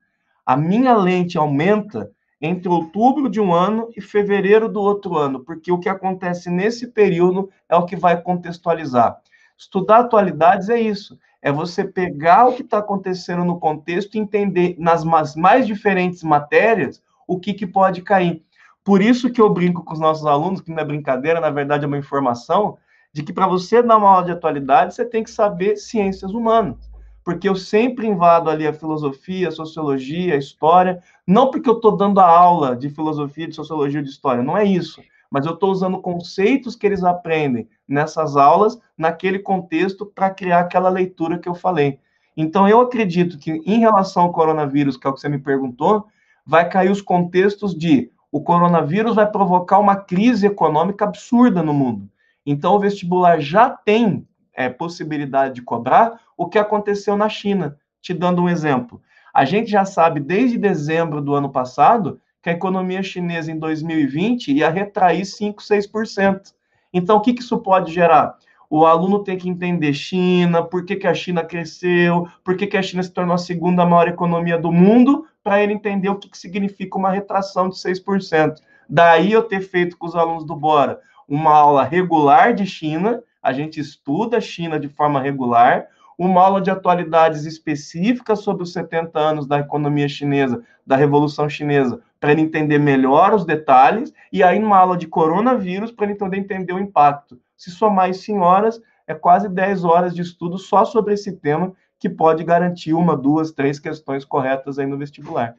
A minha lente aumenta entre outubro de um ano e fevereiro do outro ano, porque o que acontece nesse período é o que vai contextualizar. Estudar atualidades é isso, é você pegar o que está acontecendo no contexto e entender nas mais diferentes matérias o que, que pode cair. Por isso que eu brinco com os nossos alunos, que não é brincadeira, na verdade é uma informação, de que para você dar uma aula de atualidade, você tem que saber ciências humanas. Porque eu sempre invado ali a filosofia, a sociologia, a história, não porque eu estou dando a aula de filosofia, de sociologia, de história, não é isso, mas eu estou usando conceitos que eles aprendem nessas aulas, naquele contexto, para criar aquela leitura que eu falei. Então, eu acredito que, em relação ao coronavírus, que é o que você me perguntou, vai cair os contextos de o coronavírus vai provocar uma crise econômica absurda no mundo. Então, o vestibular já tem é, possibilidade de cobrar o que aconteceu na China. Te dando um exemplo. A gente já sabe desde dezembro do ano passado que a economia chinesa em 2020 ia retrair 5, 6%. Então, o que, que isso pode gerar? O aluno tem que entender China, por que, que a China cresceu, por que, que a China se tornou a segunda maior economia do mundo, para ele entender o que, que significa uma retração de 6%. Daí eu ter feito com os alunos do Bora uma aula regular de China, a gente estuda a China de forma regular, uma aula de atualidades específicas sobre os 70 anos da economia chinesa, da Revolução Chinesa, para ele entender melhor os detalhes, e aí uma aula de coronavírus para ele poder entender o impacto. Se somar isso em horas, é quase 10 horas de estudo só sobre esse tema, que pode garantir uma, duas, três questões corretas aí no vestibular.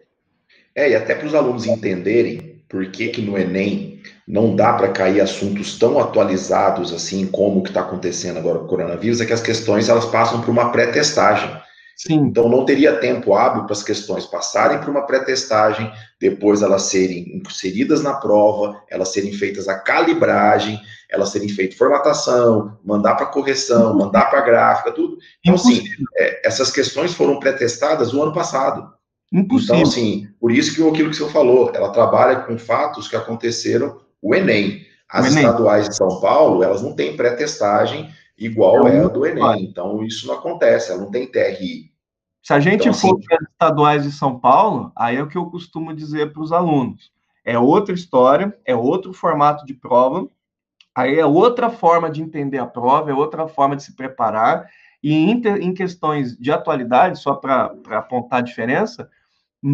É, e até para os alunos entenderem por que, que no Enem não dá para cair assuntos tão atualizados assim como o que está acontecendo agora com o coronavírus, é que as questões elas passam por uma pré-testagem. Sim. Então não teria tempo hábil para as questões passarem por uma pré-testagem, depois elas serem inseridas na prova, elas serem feitas a calibragem, elas serem feitas formatação, mandar para correção, mandar para gráfica, tudo. Então, assim, é, essas questões foram pré-testadas no ano passado. Impossível. Então, assim, por isso que aquilo que você falou, ela trabalha com fatos que aconteceram o Enem. As o Enem. estaduais de São Paulo, elas não têm pré-testagem igual é, é a do Enem. Então, isso não acontece, ela não tem TRI. Se a gente então, for assim, para as estaduais de São Paulo, aí é o que eu costumo dizer para os alunos. É outra história, é outro formato de prova, aí é outra forma de entender a prova, é outra forma de se preparar. E em, em questões de atualidade, só para apontar a diferença,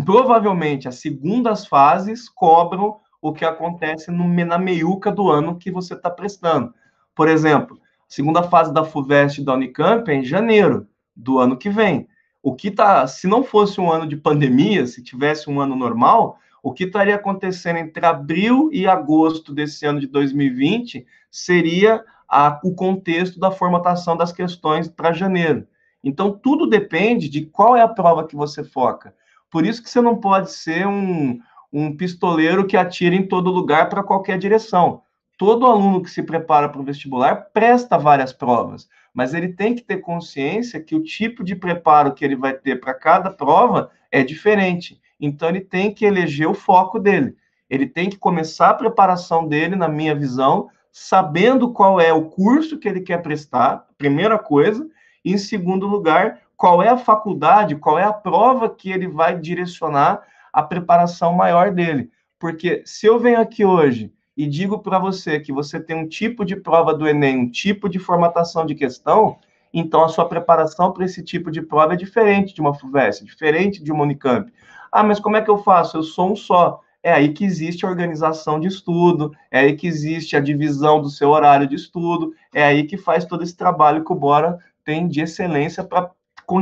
provavelmente as segundas fases cobram o que acontece no, na meiuca do ano que você está prestando. Por exemplo, a segunda fase da FUVEST da Unicamp é em janeiro do ano que vem. O que tá, se não fosse um ano de pandemia, se tivesse um ano normal, o que estaria acontecendo entre abril e agosto desse ano de 2020 seria a, o contexto da formatação das questões para janeiro. Então, tudo depende de qual é a prova que você foca. Por isso que você não pode ser um, um pistoleiro que atira em todo lugar para qualquer direção. Todo aluno que se prepara para o vestibular presta várias provas, mas ele tem que ter consciência que o tipo de preparo que ele vai ter para cada prova é diferente. Então, ele tem que eleger o foco dele. Ele tem que começar a preparação dele, na minha visão, sabendo qual é o curso que ele quer prestar, primeira coisa, e em segundo lugar, qual é a faculdade, qual é a prova que ele vai direcionar a preparação maior dele. Porque se eu venho aqui hoje e digo para você que você tem um tipo de prova do Enem, um tipo de formatação de questão, então a sua preparação para esse tipo de prova é diferente de uma FUVEST, diferente de uma Unicamp. Ah, mas como é que eu faço? Eu sou um só. É aí que existe a organização de estudo, é aí que existe a divisão do seu horário de estudo, é aí que faz todo esse trabalho que o Bora tem de excelência para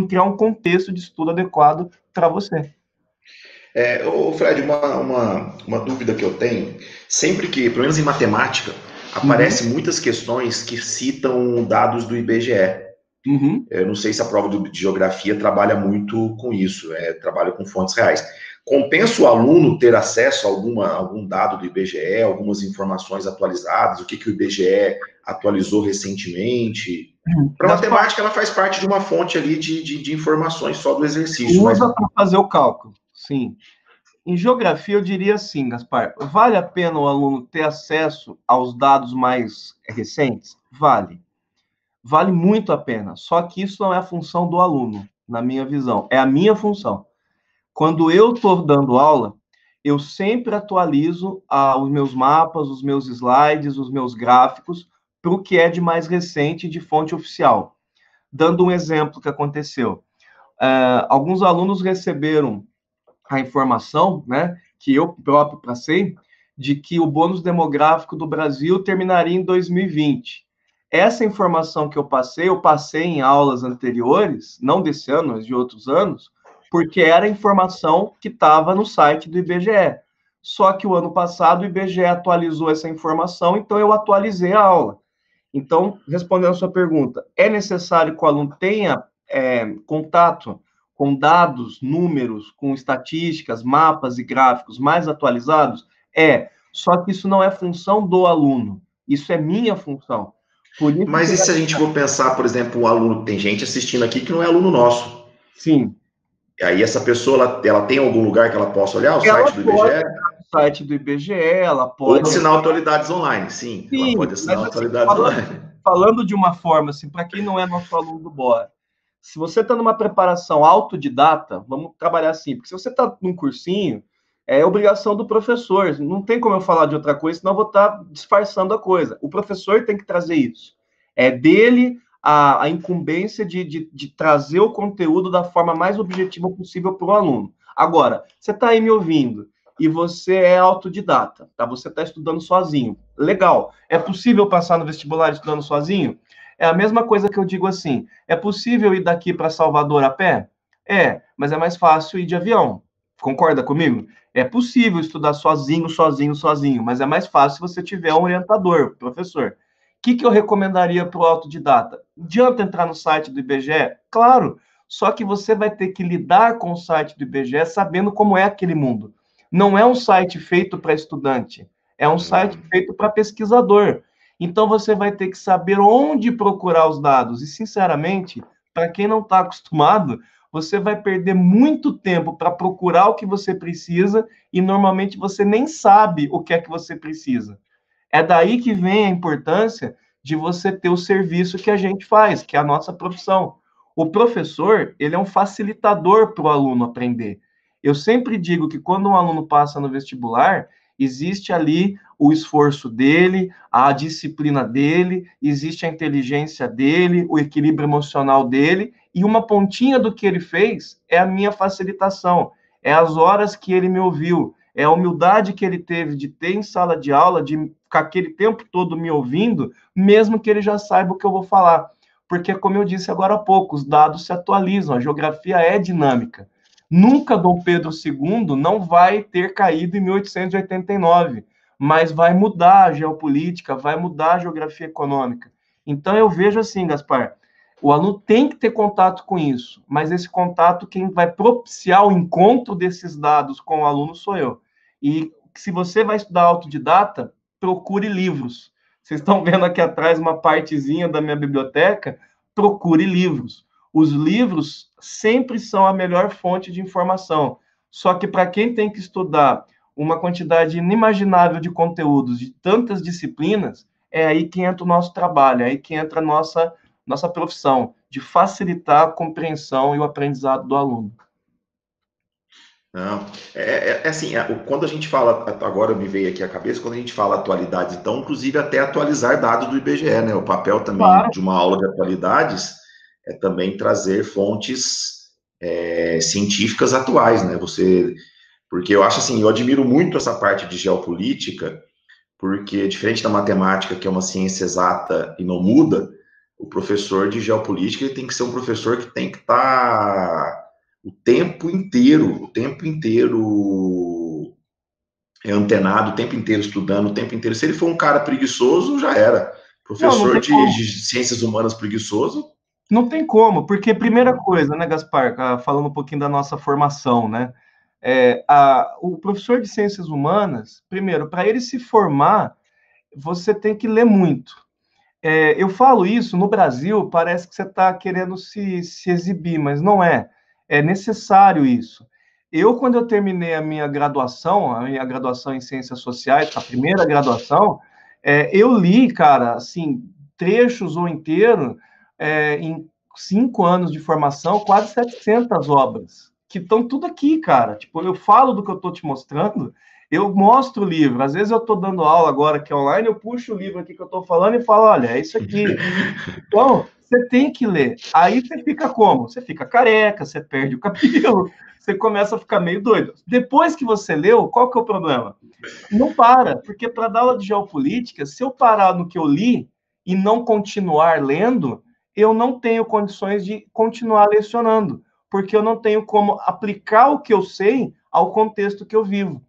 criar um contexto de estudo adequado para você. É, ô Fred, uma, uma, uma dúvida que eu tenho, sempre que, pelo menos em matemática, aparecem uhum. muitas questões que citam dados do IBGE. Uhum. Eu não sei se a prova de geografia trabalha muito com isso, é, trabalha com fontes reais. Compensa o aluno ter acesso a alguma, algum dado do IBGE, algumas informações atualizadas, o que, que o IBGE atualizou recentemente? Uhum. Para matemática, ela faz parte de uma fonte ali de, de, de informações só do exercício. Usa mas... para fazer o cálculo, sim. Em geografia, eu diria assim, Gaspar, vale a pena o aluno ter acesso aos dados mais recentes? Vale. Vale muito a pena. Só que isso não é a função do aluno, na minha visão. É a minha função. Quando eu estou dando aula, eu sempre atualizo ah, os meus mapas, os meus slides, os meus gráficos para o que é de mais recente de fonte oficial. Dando um exemplo que aconteceu. Uh, alguns alunos receberam a informação, né, que eu próprio passei, de que o bônus demográfico do Brasil terminaria em 2020. Essa informação que eu passei, eu passei em aulas anteriores, não desse ano, mas de outros anos, porque era informação que estava no site do IBGE. Só que o ano passado o IBGE atualizou essa informação, então eu atualizei a aula. Então, respondendo a sua pergunta, é necessário que o aluno tenha é, contato com dados, números, com estatísticas, mapas e gráficos mais atualizados? É, só que isso não é função do aluno, isso é minha função. Mas e se a gente for pensar, por exemplo, um aluno, tem gente assistindo aqui que não é aluno nosso. Sim. Aí essa pessoa, ela, ela tem algum lugar que ela possa olhar, o ela site do IBGE? O site do IBGE, ela pode... Ou assinar atualidades online, sim. sim ela pode assinar assim, atualidades falando, online. Falando de uma forma, assim, para quem não é nosso aluno do BOA, se você está numa preparação autodidata, vamos trabalhar assim, porque se você está num cursinho, é obrigação do professor, não tem como eu falar de outra coisa, senão eu vou estar tá disfarçando a coisa. O professor tem que trazer isso. É dele a, a incumbência de, de, de, trazer o conteúdo da forma mais objetiva possível para o aluno. Agora, você está aí me ouvindo e você é autodidata, tá? Você está estudando sozinho. Legal. É possível passar no vestibular estudando sozinho? É a mesma coisa que eu digo assim: é possível ir daqui para Salvador a pé? É, mas é mais fácil ir de avião. Concorda comigo? É possível estudar sozinho, sozinho, sozinho, mas é mais fácil se você tiver um orientador, professor que, que eu recomendaria para o autodidata? Adianta entrar no site do IBGE? Claro, só que você vai ter que lidar com o site do IBGE sabendo como é aquele mundo. Não é um site feito para estudante, é um site feito para pesquisador. Então você vai ter que saber onde procurar os dados. E, sinceramente, para quem não está acostumado, você vai perder muito tempo para procurar o que você precisa e normalmente você nem sabe o que é que você precisa. É daí que vem a importância de você ter o serviço que a gente faz, que é a nossa profissão. O professor, ele é um facilitador para o aluno aprender. Eu sempre digo que quando um aluno passa no vestibular, existe ali o esforço dele, a disciplina dele, existe a inteligência dele, o equilíbrio emocional dele, e uma pontinha do que ele fez é a minha facilitação, é as horas que ele me ouviu, é a humildade que ele teve de ter em sala de aula, de ficar aquele tempo todo me ouvindo, mesmo que ele já saiba o que eu vou falar. Porque, como eu disse agora há pouco, os dados se atualizam, a geografia é dinâmica. Nunca Dom Pedro II não vai ter caído em 1889, mas vai mudar a geopolítica, vai mudar a geografia econômica. Então, eu vejo assim, Gaspar, o aluno tem que ter contato com isso, mas esse contato, quem vai propiciar o encontro desses dados com o aluno sou eu. E se você vai estudar autodidata, procure livros. Vocês estão vendo aqui atrás uma partezinha da minha biblioteca? Procure livros. Os livros sempre são a melhor fonte de informação. Só que para quem tem que estudar uma quantidade inimaginável de conteúdos de tantas disciplinas, é aí que entra o nosso trabalho, é aí que entra a nossa, nossa profissão, de facilitar a compreensão e o aprendizado do aluno. Não, é, é, é assim, é, quando a gente fala, agora me veio aqui a cabeça, quando a gente fala atualidades, então, inclusive até atualizar dados do IBGE, né? O papel também claro. de uma aula de atualidades é também trazer fontes é, científicas atuais, né? Você, porque eu acho assim, eu admiro muito essa parte de geopolítica, porque diferente da matemática, que é uma ciência exata e não muda, o professor de geopolítica ele tem que ser um professor que tem que estar tá o tempo inteiro, o tempo inteiro é antenado, o tempo inteiro estudando, o tempo inteiro. Se ele for um cara preguiçoso, já era. Professor não, não de, de, ciências humanas preguiçoso. Não tem como, porque primeira coisa, né, Gaspar, ah, falando um pouquinho da nossa formação, né? É, a, o professor de ciências humanas, primeiro, para ele se formar, você tem que ler muito. É, eu falo isso no Brasil, parece que você está querendo se, se exibir, mas não é. É necessário isso. Eu, quando eu terminei a minha graduação, a minha graduação em Ciências Sociais, a primeira graduação, é, eu li, cara, assim, trechos ou inteiro, é, em cinco anos de formação, quase 700 obras, que estão tudo aqui, cara. Tipo, eu falo do que eu estou te mostrando, eu mostro o livro. Às vezes eu estou dando aula agora que é online, eu puxo o livro aqui que eu estou falando e falo, olha, é isso aqui. Então, você tem que ler. Aí você fica como? Você fica careca, você perde o cabelo, você começa a ficar meio doido. Depois que você leu, qual que é o problema? Não para, porque para dar aula de geopolítica, se eu parar no que eu li e não continuar lendo, eu não tenho condições de continuar lecionando, porque eu não tenho como aplicar o que eu sei ao contexto que eu vivo.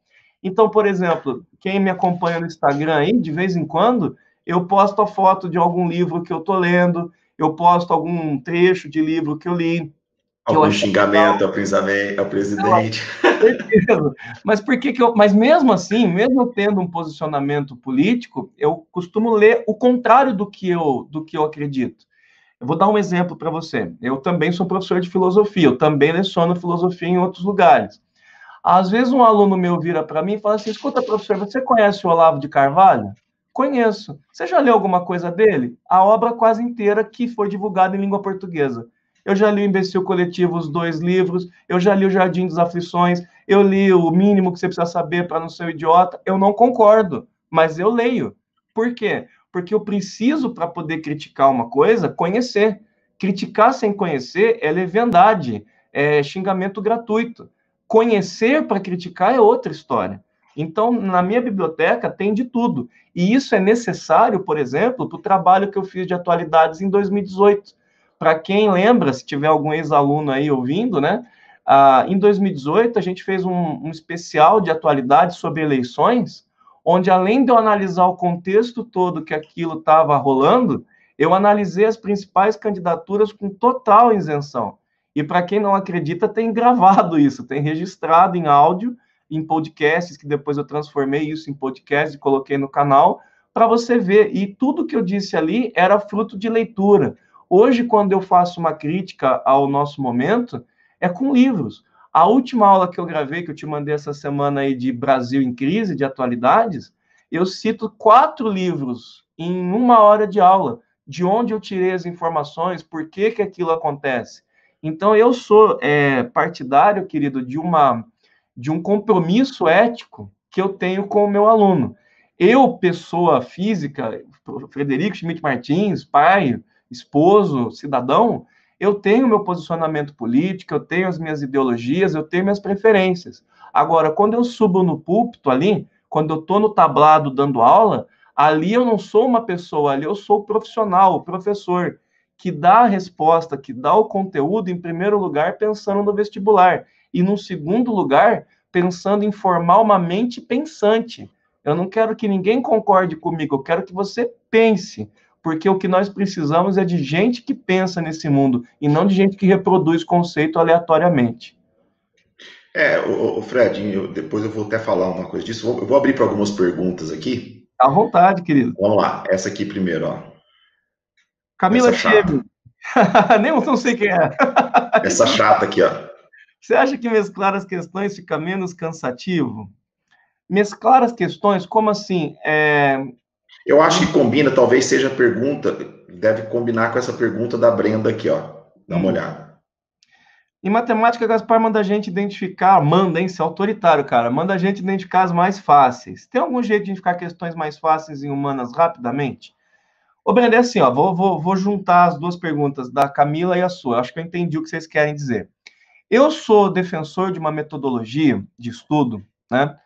Então, por exemplo, quem me acompanha no Instagram aí, de vez em quando, eu posto a foto de algum livro que eu estou lendo, eu posto algum trecho de livro que eu li. Algum xingamento ao presidente. Não, mas por que, que eu. Mas mesmo assim, mesmo tendo um posicionamento político, eu costumo ler o contrário do que eu, do que eu acredito. Eu vou dar um exemplo para você. Eu também sou professor de filosofia, eu também leciono filosofia em outros lugares. Às vezes um aluno meu vira para mim e fala assim: escuta, professor, você conhece o Olavo de Carvalho? Conheço. Você já leu alguma coisa dele? A obra quase inteira que foi divulgada em língua portuguesa. Eu já li o Imbecil Coletivo, os dois livros, eu já li o Jardim das Aflições, eu li o mínimo que você precisa saber para não ser um idiota. Eu não concordo, mas eu leio. Por quê? Porque eu preciso, para poder criticar uma coisa, conhecer. Criticar sem conhecer é leviandade, é xingamento gratuito. Conhecer para criticar é outra história. Então, na minha biblioteca tem de tudo. E isso é necessário, por exemplo, para o trabalho que eu fiz de atualidades em 2018. Para quem lembra, se tiver algum ex-aluno aí ouvindo, né? Ah, em 2018, a gente fez um, um especial de atualidades sobre eleições, onde além de eu analisar o contexto todo que aquilo estava rolando, eu analisei as principais candidaturas com total isenção. E para quem não acredita, tem gravado isso, tem registrado em áudio, em podcasts, que depois eu transformei isso em podcast e coloquei no canal, para você ver. E tudo que eu disse ali era fruto de leitura. Hoje, quando eu faço uma crítica ao nosso momento, é com livros. A última aula que eu gravei, que eu te mandei essa semana aí de Brasil em Crise, de atualidades, eu cito quatro livros em uma hora de aula, de onde eu tirei as informações, por que, que aquilo acontece. Então, eu sou é, partidário, querido, de uma de um compromisso ético que eu tenho com o meu aluno. Eu, pessoa física, Frederico Schmidt Martins, pai, esposo, cidadão, eu tenho meu posicionamento político, eu tenho as minhas ideologias, eu tenho minhas preferências. Agora, quando eu subo no púlpito ali, quando eu estou no tablado dando aula, ali eu não sou uma pessoa, ali eu sou o profissional, o professor que dá a resposta, que dá o conteúdo, em primeiro lugar, pensando no vestibular. E, no segundo lugar, pensando em formar uma mente pensante. Eu não quero que ninguém concorde comigo, eu quero que você pense. Porque o que nós precisamos é de gente que pensa nesse mundo e não de gente que reproduz conceito aleatoriamente. É, o, Fred, eu, depois eu vou até falar uma coisa disso. Eu vou abrir para algumas perguntas aqui. À vontade, querido. Vamos lá, essa aqui primeiro, ó. Camila Chego. Nem eu não sei quem é. Essa chata aqui, ó. Você acha que mesclar as questões fica menos cansativo? Mesclar as questões, como assim? É... Eu acho que combina, talvez seja a pergunta, deve combinar com essa pergunta da Brenda aqui, ó. Dá uma hum. olhada. Em matemática, Gaspar manda a gente identificar, manda, hein, ser autoritário, cara, manda a gente identificar as mais fáceis. Tem algum jeito de identificar questões mais fáceis em humanas rapidamente? Ô, Brenda, é assim, ó, vou, vou, vou juntar as duas perguntas da Camila e a sua. Acho que eu entendi o que vocês querem dizer. Eu sou defensor de uma metodologia de estudo, né,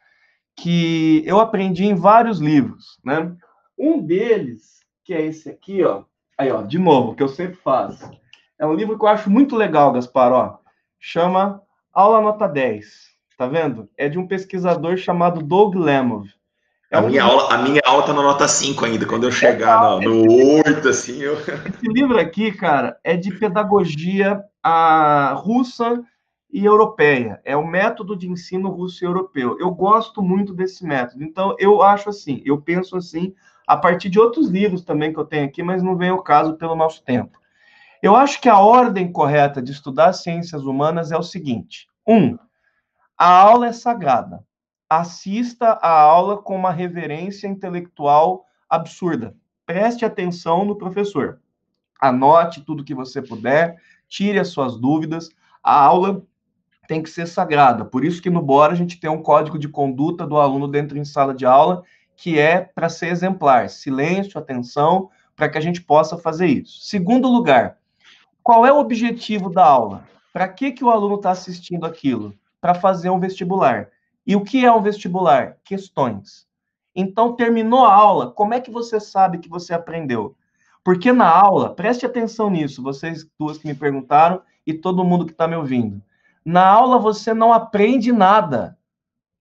que eu aprendi em vários livros, né? Um deles, que é esse aqui, ó, aí, ó, de novo, que eu sempre faço. É um livro que eu acho muito legal, Gaspar, ó. chama Aula Nota 10. Tá vendo? É de um pesquisador chamado Doug Lemov. É a, um minha livro... aula, a minha aula tá na nota 5 ainda. Quando eu chegar é, no, no 8, assim, eu. Esse livro aqui, cara, é de pedagogia a russa e europeia. É o método de ensino russo e europeu. Eu gosto muito desse método. Então, eu acho assim, eu penso assim, a partir de outros livros também que eu tenho aqui, mas não vem o caso pelo nosso tempo. Eu acho que a ordem correta de estudar ciências humanas é o seguinte: um, a aula é sagrada. Assista a aula com uma reverência intelectual absurda. Preste atenção no professor. Anote tudo que você puder, tire as suas dúvidas. A aula tem que ser sagrada. Por isso que no Bora a gente tem um código de conduta do aluno dentro em sala de aula que é para ser exemplar, silêncio, atenção, para que a gente possa fazer isso. Segundo lugar, qual é o objetivo da aula? Para que, que o aluno está assistindo aquilo? para fazer um vestibular. E o que é um vestibular? Questões. Então, terminou a aula, como é que você sabe que você aprendeu? Porque na aula, preste atenção nisso, vocês duas que me perguntaram e todo mundo que está me ouvindo. Na aula você não aprende nada.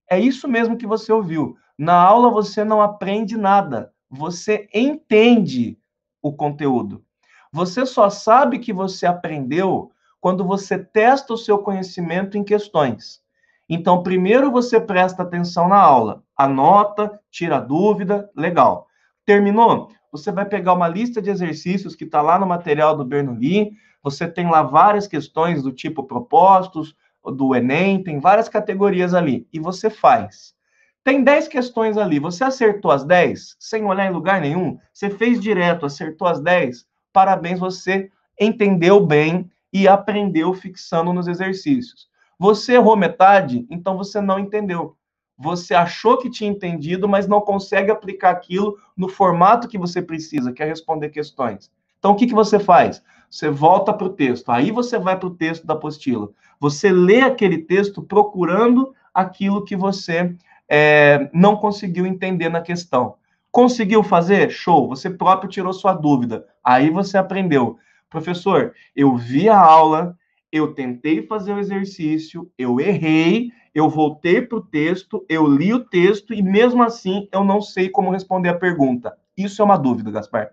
É isso mesmo que você ouviu. Na aula você não aprende nada. Você entende o conteúdo. Você só sabe que você aprendeu quando você testa o seu conhecimento em questões. Então, primeiro você presta atenção na aula, anota, tira dúvida, legal. Terminou? Você vai pegar uma lista de exercícios que está lá no material do Bernoulli, você tem lá várias questões do tipo propostos, do Enem, tem várias categorias ali, e você faz. Tem 10 questões ali, você acertou as 10, sem olhar em lugar nenhum, você fez direto, acertou as 10, parabéns, você entendeu bem e aprendeu fixando nos exercícios. Você errou metade, então você não entendeu. Você achou que tinha entendido, mas não consegue aplicar aquilo no formato que você precisa, que é responder questões. Então, o que, que você faz? Você volta para o texto. Aí você vai para o texto da apostila. Você lê aquele texto procurando aquilo que você é, não conseguiu entender na questão. Conseguiu fazer? Show! Você próprio tirou sua dúvida. Aí você aprendeu. Professor, eu vi a aula, eu tentei fazer o exercício, eu errei, eu voltei para o texto, eu li o texto e mesmo assim eu não sei como responder a pergunta. Isso é uma dúvida, Gaspar.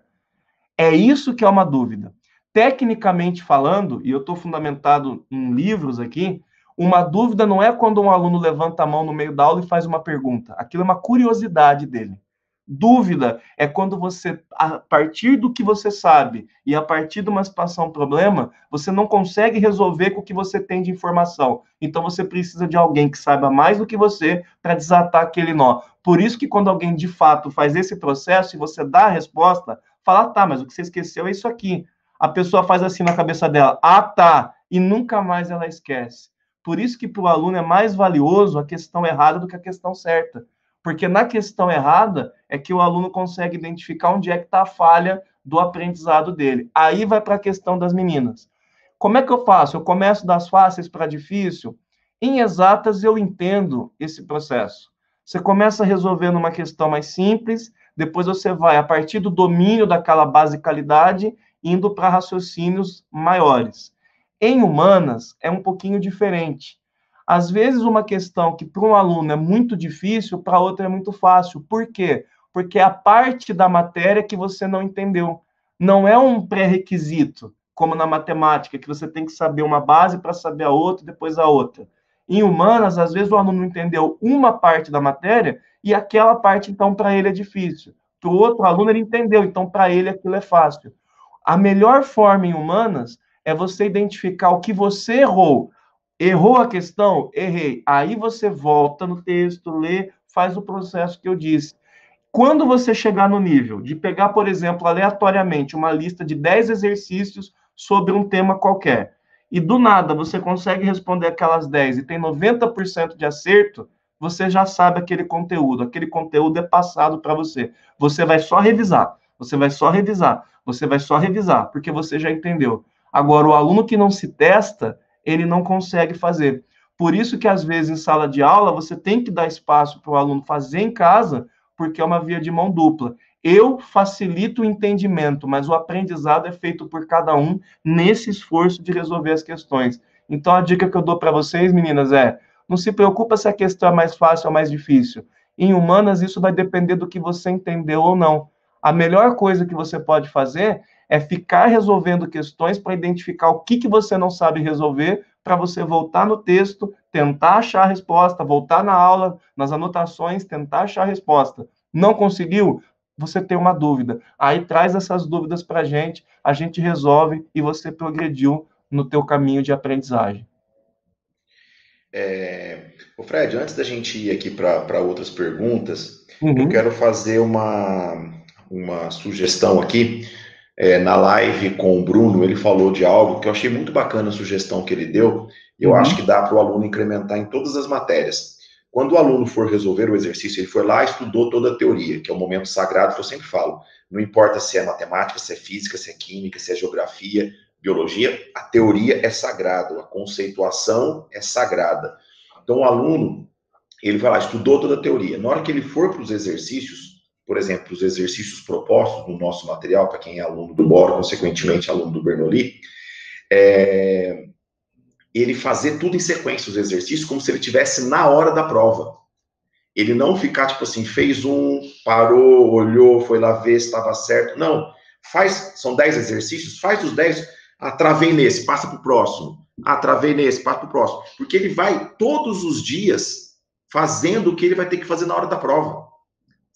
É isso que é uma dúvida. Tecnicamente falando, e eu estou fundamentado em livros aqui, uma dúvida não é quando um aluno levanta a mão no meio da aula e faz uma pergunta. Aquilo é uma curiosidade dele. Dúvida é quando você, a partir do que você sabe e a partir de uma situação, problema, você não consegue resolver com o que você tem de informação. Então você precisa de alguém que saiba mais do que você para desatar aquele nó. Por isso que quando alguém de fato faz esse processo e você dá a resposta, fala, tá, mas o que você esqueceu é isso aqui. A pessoa faz assim na cabeça dela, ah, tá, e nunca mais ela esquece. Por isso que para o aluno é mais valioso a questão errada do que a questão certa. Porque na questão errada é que o aluno consegue identificar onde é que está a falha do aprendizado dele. Aí vai para a questão das meninas. Como é que eu faço? Eu começo das fáceis para difícil? Em exatas, eu entendo esse processo. Você começa resolvendo uma questão mais simples, depois você vai, a partir do domínio daquela basicalidade, indo para raciocínios maiores. Em humanas, é um pouquinho diferente. Às vezes, uma questão que para um aluno é muito difícil, para outro é muito fácil. Por quê? Porque é a parte da matéria que você não entendeu. Não é um pré-requisito, como na matemática, que você tem que saber uma base para saber a outra, depois a outra. Em humanas, às vezes o aluno entendeu uma parte da matéria e aquela parte, então, para ele é difícil. Para o outro aluno, ele entendeu, então, para ele aquilo é fácil. A melhor forma em humanas é você identificar o que você errou, Errou a questão? Errei. Aí você volta no texto, lê, faz o processo que eu disse. Quando você chegar no nível de pegar, por exemplo, aleatoriamente uma lista de 10 exercícios sobre um tema qualquer, e do nada você consegue responder aquelas 10 e tem 90% de acerto, você já sabe aquele conteúdo. Aquele conteúdo é passado para você. Você vai só revisar. Você vai só revisar. Você vai só revisar, porque você já entendeu. Agora, o aluno que não se testa, ele não consegue fazer. Por isso que, às vezes, em sala de aula, você tem que dar espaço para o aluno fazer em casa, porque é uma via de mão dupla. Eu facilito o entendimento, mas o aprendizado é feito por cada um nesse esforço de resolver as questões. Então, a dica que eu dou para vocês, meninas, é: não se preocupa se a questão é mais fácil ou mais difícil. Em humanas, isso vai depender do que você entendeu ou não. A melhor coisa que você pode fazer é ficar resolvendo questões para identificar o que, que você não sabe resolver, para você voltar no texto, tentar achar a resposta, voltar na aula, nas anotações, tentar achar a resposta. Não conseguiu? Você tem uma dúvida. Aí traz essas dúvidas para a gente, a gente resolve e você progrediu no teu caminho de aprendizagem. É... O Fred, antes da gente ir aqui para outras perguntas, uhum. eu quero fazer uma, uma sugestão aqui é, na live com o Bruno, ele falou de algo que eu achei muito bacana a sugestão que ele deu. Eu uhum. acho que dá para o aluno incrementar em todas as matérias. Quando o aluno for resolver o exercício, ele foi lá, estudou toda a teoria, que é o momento sagrado que eu sempre falo. Não importa se é matemática, se é física, se é química, se é geografia, biologia, a teoria é sagrada, a conceituação é sagrada. Então, o aluno, ele vai lá, estudou toda a teoria. Na hora que ele for para os exercícios, por exemplo, os exercícios propostos no nosso material, para quem é aluno do Boro, consequentemente aluno do Bernoulli, é, ele fazer tudo em sequência, os exercícios, como se ele tivesse na hora da prova. Ele não ficar, tipo assim, fez um, parou, olhou, foi lá ver se estava certo. Não. Faz, são 10 exercícios, faz os 10, ah, travei nesse, passa para o próximo. Ah, travei nesse, passa para o próximo. Porque ele vai todos os dias fazendo o que ele vai ter que fazer na hora da prova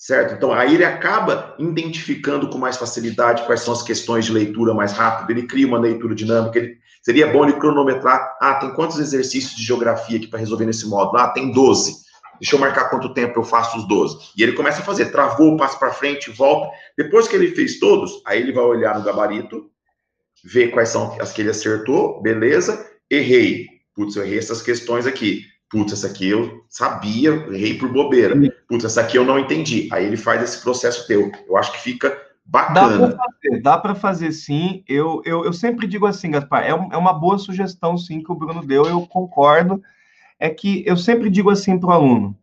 certo? Então, aí ele acaba identificando com mais facilidade quais são as questões de leitura mais rápido, ele cria uma leitura dinâmica, ele, seria bom ele cronometrar, ah, tem quantos exercícios de geografia aqui para resolver nesse módulo? Ah, tem 12. Deixa eu marcar quanto tempo eu faço os 12. E ele começa a fazer, travou, passa para frente, volta. Depois que ele fez todos, aí ele vai olhar no gabarito, ver quais são as que ele acertou, beleza, errei. Putz, eu errei essas questões aqui. Putz, essa aqui eu sabia, errei por bobeira. Putz, essa aqui eu não entendi. Aí ele faz esse processo teu. Eu acho que fica bacana. Dá para fazer, fazer, sim. Eu, eu, eu sempre digo assim, Gaspar, é, um, é uma boa sugestão, sim, que o Bruno deu, eu concordo. É que eu sempre digo assim para o aluno: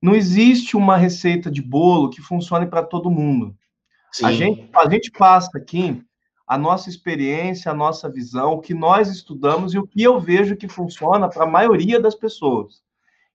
não existe uma receita de bolo que funcione para todo mundo. A gente, a gente passa aqui a nossa experiência, a nossa visão, o que nós estudamos e o que eu vejo que funciona para a maioria das pessoas.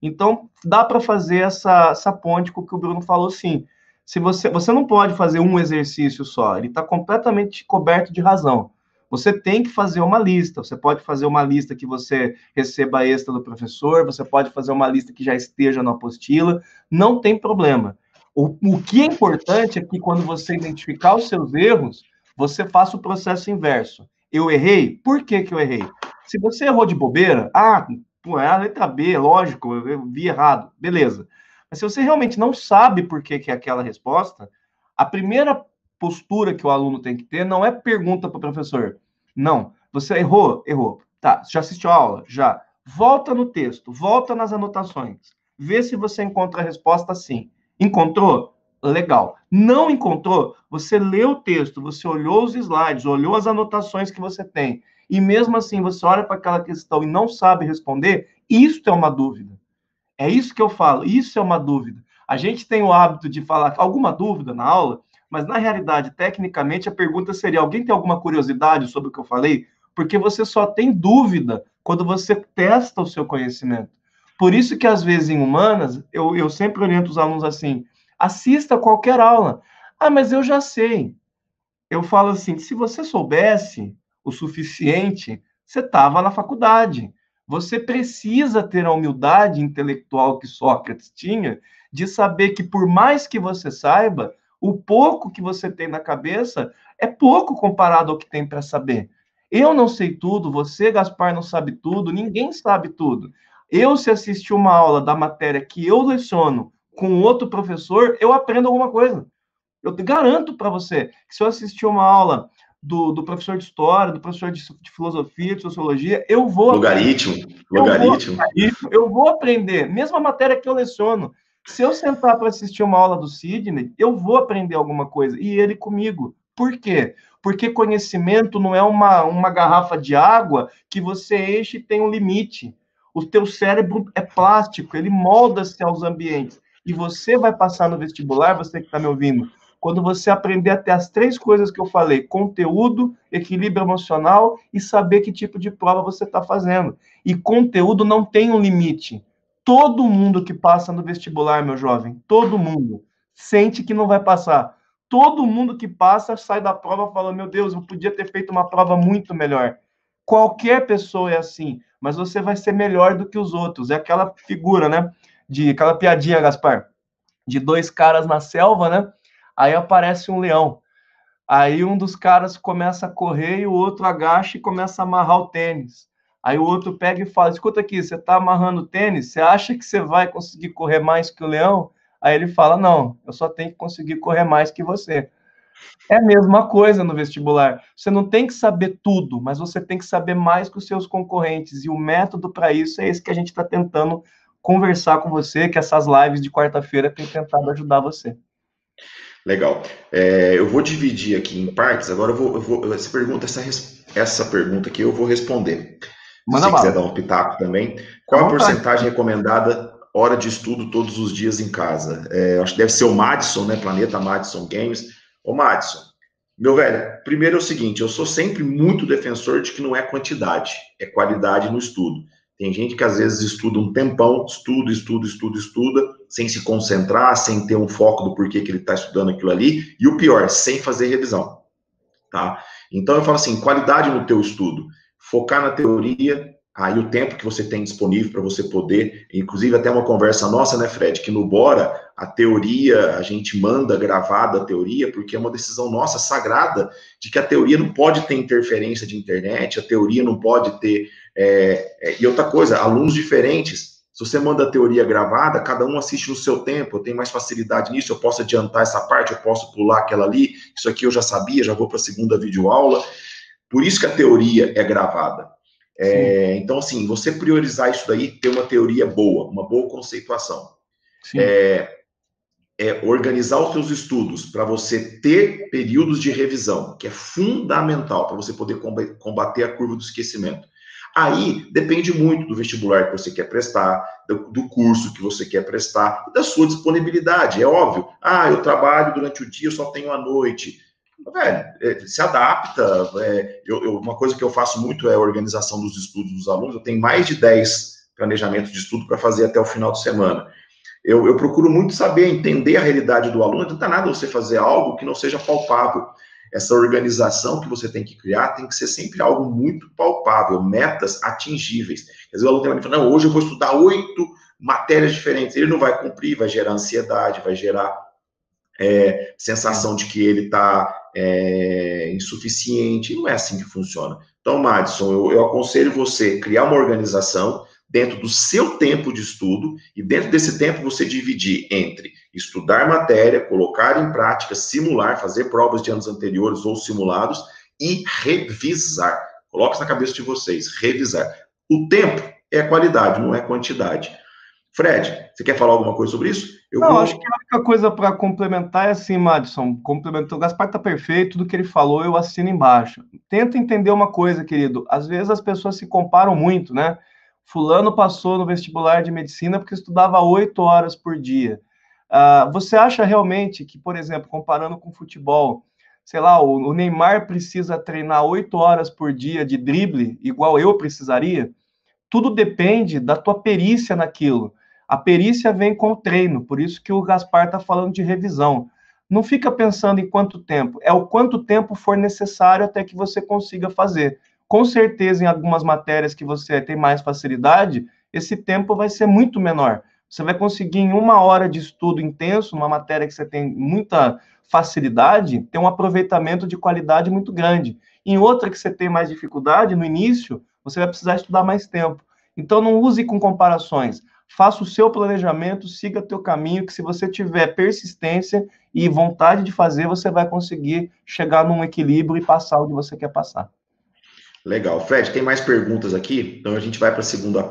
Então, dá para fazer essa, essa ponte com o que o Bruno falou, sim. Se você, você não pode fazer um exercício só, ele está completamente coberto de razão. Você tem que fazer uma lista. Você pode fazer uma lista que você receba extra do professor, você pode fazer uma lista que já esteja na apostila, não tem problema. O, o que é importante é que quando você identificar os seus erros, você faça o processo inverso. Eu errei? Por que, que eu errei? Se você errou de bobeira, ah, pô, é a letra B, lógico, eu vi errado, beleza. Mas se você realmente não sabe por que, que é aquela resposta, a primeira postura que o aluno tem que ter não é pergunta para o professor. Não, você errou, errou. Tá, já assistiu a aula? Já. Volta no texto, volta nas anotações. Vê se você encontra a resposta assim. Encontrou? Legal. Não encontrou? Você leu o texto, você olhou os slides, olhou as anotações que você tem, e mesmo assim você olha para aquela questão e não sabe responder, isso é uma dúvida. É isso que eu falo, isso é uma dúvida. A gente tem o hábito de falar alguma dúvida na aula, mas na realidade, tecnicamente, a pergunta seria: alguém tem alguma curiosidade sobre o que eu falei? Porque você só tem dúvida quando você testa o seu conhecimento. Por isso que, às vezes, em humanas, eu, eu sempre oriento os alunos assim: Assista qualquer aula. Ah, mas eu já sei. Eu falo assim: se você soubesse o suficiente, você estava na faculdade. Você precisa ter a humildade intelectual que Sócrates tinha de saber que, por mais que você saiba, o pouco que você tem na cabeça é pouco comparado ao que tem para saber. Eu não sei tudo, você, Gaspar, não sabe tudo, ninguém sabe tudo. Eu, se assistir uma aula da matéria que eu leciono com outro professor, eu aprendo alguma coisa. Eu garanto para você que se eu assistir uma aula do, do professor de história, do professor de, de filosofia, de sociologia, eu vou. Logaritmo. Logaritmo. Eu vou, eu vou aprender, mesmo a matéria que eu leciono. Se eu sentar para assistir uma aula do Sidney, eu vou aprender alguma coisa. E ele comigo. Por quê? Porque conhecimento não é uma, uma garrafa de água que você enche e tem um limite. O teu cérebro é plástico, ele molda-se aos ambientes e você vai passar no vestibular, você que está me ouvindo, quando você aprender a ter as três coisas que eu falei: conteúdo, equilíbrio emocional e saber que tipo de prova você está fazendo. E conteúdo não tem um limite. Todo mundo que passa no vestibular, meu jovem, todo mundo, sente que não vai passar. Todo mundo que passa sai da prova falando: Meu Deus, eu podia ter feito uma prova muito melhor. Qualquer pessoa é assim, mas você vai ser melhor do que os outros. É aquela figura, né? De aquela piadinha, Gaspar, de dois caras na selva, né? Aí aparece um leão. Aí um dos caras começa a correr e o outro agacha e começa a amarrar o tênis. Aí o outro pega e fala: Escuta aqui, você está amarrando o tênis? Você acha que você vai conseguir correr mais que o leão? Aí ele fala: Não, eu só tenho que conseguir correr mais que você. É a mesma coisa no vestibular. Você não tem que saber tudo, mas você tem que saber mais que os seus concorrentes. E o método para isso é esse que a gente está tentando conversar com você, que essas lives de quarta-feira têm tentado ajudar você. Legal. É, eu vou dividir aqui em partes. Agora eu vou, eu vou essa pergunta, essa, essa pergunta aqui eu vou responder. Se você quiser dar um pitaco também, qual a porcentagem recomendada hora de estudo todos os dias em casa? É, acho que deve ser o Madison, né? Planeta Madison Games. Ô Madison, meu velho, primeiro é o seguinte, eu sou sempre muito defensor de que não é quantidade, é qualidade no estudo. Tem gente que às vezes estuda um tempão, estuda, estuda, estuda, estuda, sem se concentrar, sem ter um foco do porquê que ele está estudando aquilo ali, e o pior, sem fazer revisão, tá? Então eu falo assim, qualidade no teu estudo, focar na teoria, aí o tempo que você tem disponível para você poder, inclusive até uma conversa nossa, né, Fred, que no Bora, a teoria, a gente manda gravada a teoria, porque é uma decisão nossa sagrada, de que a teoria não pode ter interferência de internet, a teoria não pode ter é, é, e outra coisa, alunos diferentes. Se você manda a teoria gravada, cada um assiste no seu tempo, eu tenho mais facilidade nisso, eu posso adiantar essa parte, eu posso pular aquela ali, isso aqui eu já sabia, já vou para a segunda videoaula. Por isso que a teoria é gravada. É, então, assim, você priorizar isso daí, ter uma teoria boa, uma boa conceituação. É, é, organizar os seus estudos para você ter períodos de revisão, que é fundamental para você poder combater a curva do esquecimento. Aí depende muito do vestibular que você quer prestar, do, do, curso que você quer prestar, da sua disponibilidade. É óbvio. Ah, eu trabalho durante o dia, eu só tenho a noite. Velho, é, se adapta. É, eu, eu, uma coisa que eu faço muito é a organização dos estudos dos alunos. Eu tenho mais de 10 planejamentos de estudo para fazer até o final de semana. Eu, eu, procuro muito saber, entender a realidade do aluno. Não adianta nada você fazer algo que não seja palpável essa organização que você tem que criar tem que ser sempre algo muito palpável, metas atingíveis. Às vezes o aluno fala, não, hoje eu vou estudar oito matérias diferentes. Ele não vai cumprir, vai gerar ansiedade, vai gerar é, sensação de que ele está é, insuficiente. Não é assim que funciona. Então, Madison, eu, eu aconselho você criar uma organização dentro do seu tempo de estudo e dentro desse tempo você dividir entre estudar matéria, colocar em prática, simular, fazer provas de anos anteriores ou simulados e revisar. Coloque isso na cabeça de vocês, revisar. O tempo é qualidade, não é quantidade. Fred, você quer falar alguma coisa sobre isso? Eu não, vou... acho que a única coisa para complementar é assim, Madison, complementou, o Gaspar está perfeito, tudo que ele falou eu assino embaixo. Tenta entender uma coisa, querido, às vezes as pessoas se comparam muito, né? Fulano passou no vestibular de medicina porque estudava oito horas por dia. Uh, você acha realmente que, por exemplo, comparando com futebol, sei lá, o, o Neymar precisa treinar oito horas por dia de drible, igual eu precisaria? Tudo depende da tua perícia naquilo. A perícia vem com o treino, por isso que o Gaspar está falando de revisão. Não fica pensando em quanto tempo, é o quanto tempo for necessário até que você consiga fazer com certeza em algumas matérias que você tem mais facilidade, esse tempo vai ser muito menor. Você vai conseguir em uma hora de estudo intenso, uma matéria que você tem muita facilidade, ter um aproveitamento de qualidade muito grande. Em outra que você tem mais dificuldade, no início, você vai precisar estudar mais tempo. Então, não use com comparações. Faça o seu planejamento, siga teu caminho, que se você tiver persistência e vontade de fazer, você vai conseguir chegar num equilíbrio e passar o que você quer passar. Legal. Fred, tem mais perguntas aqui? Então a gente vai para a segunda parte.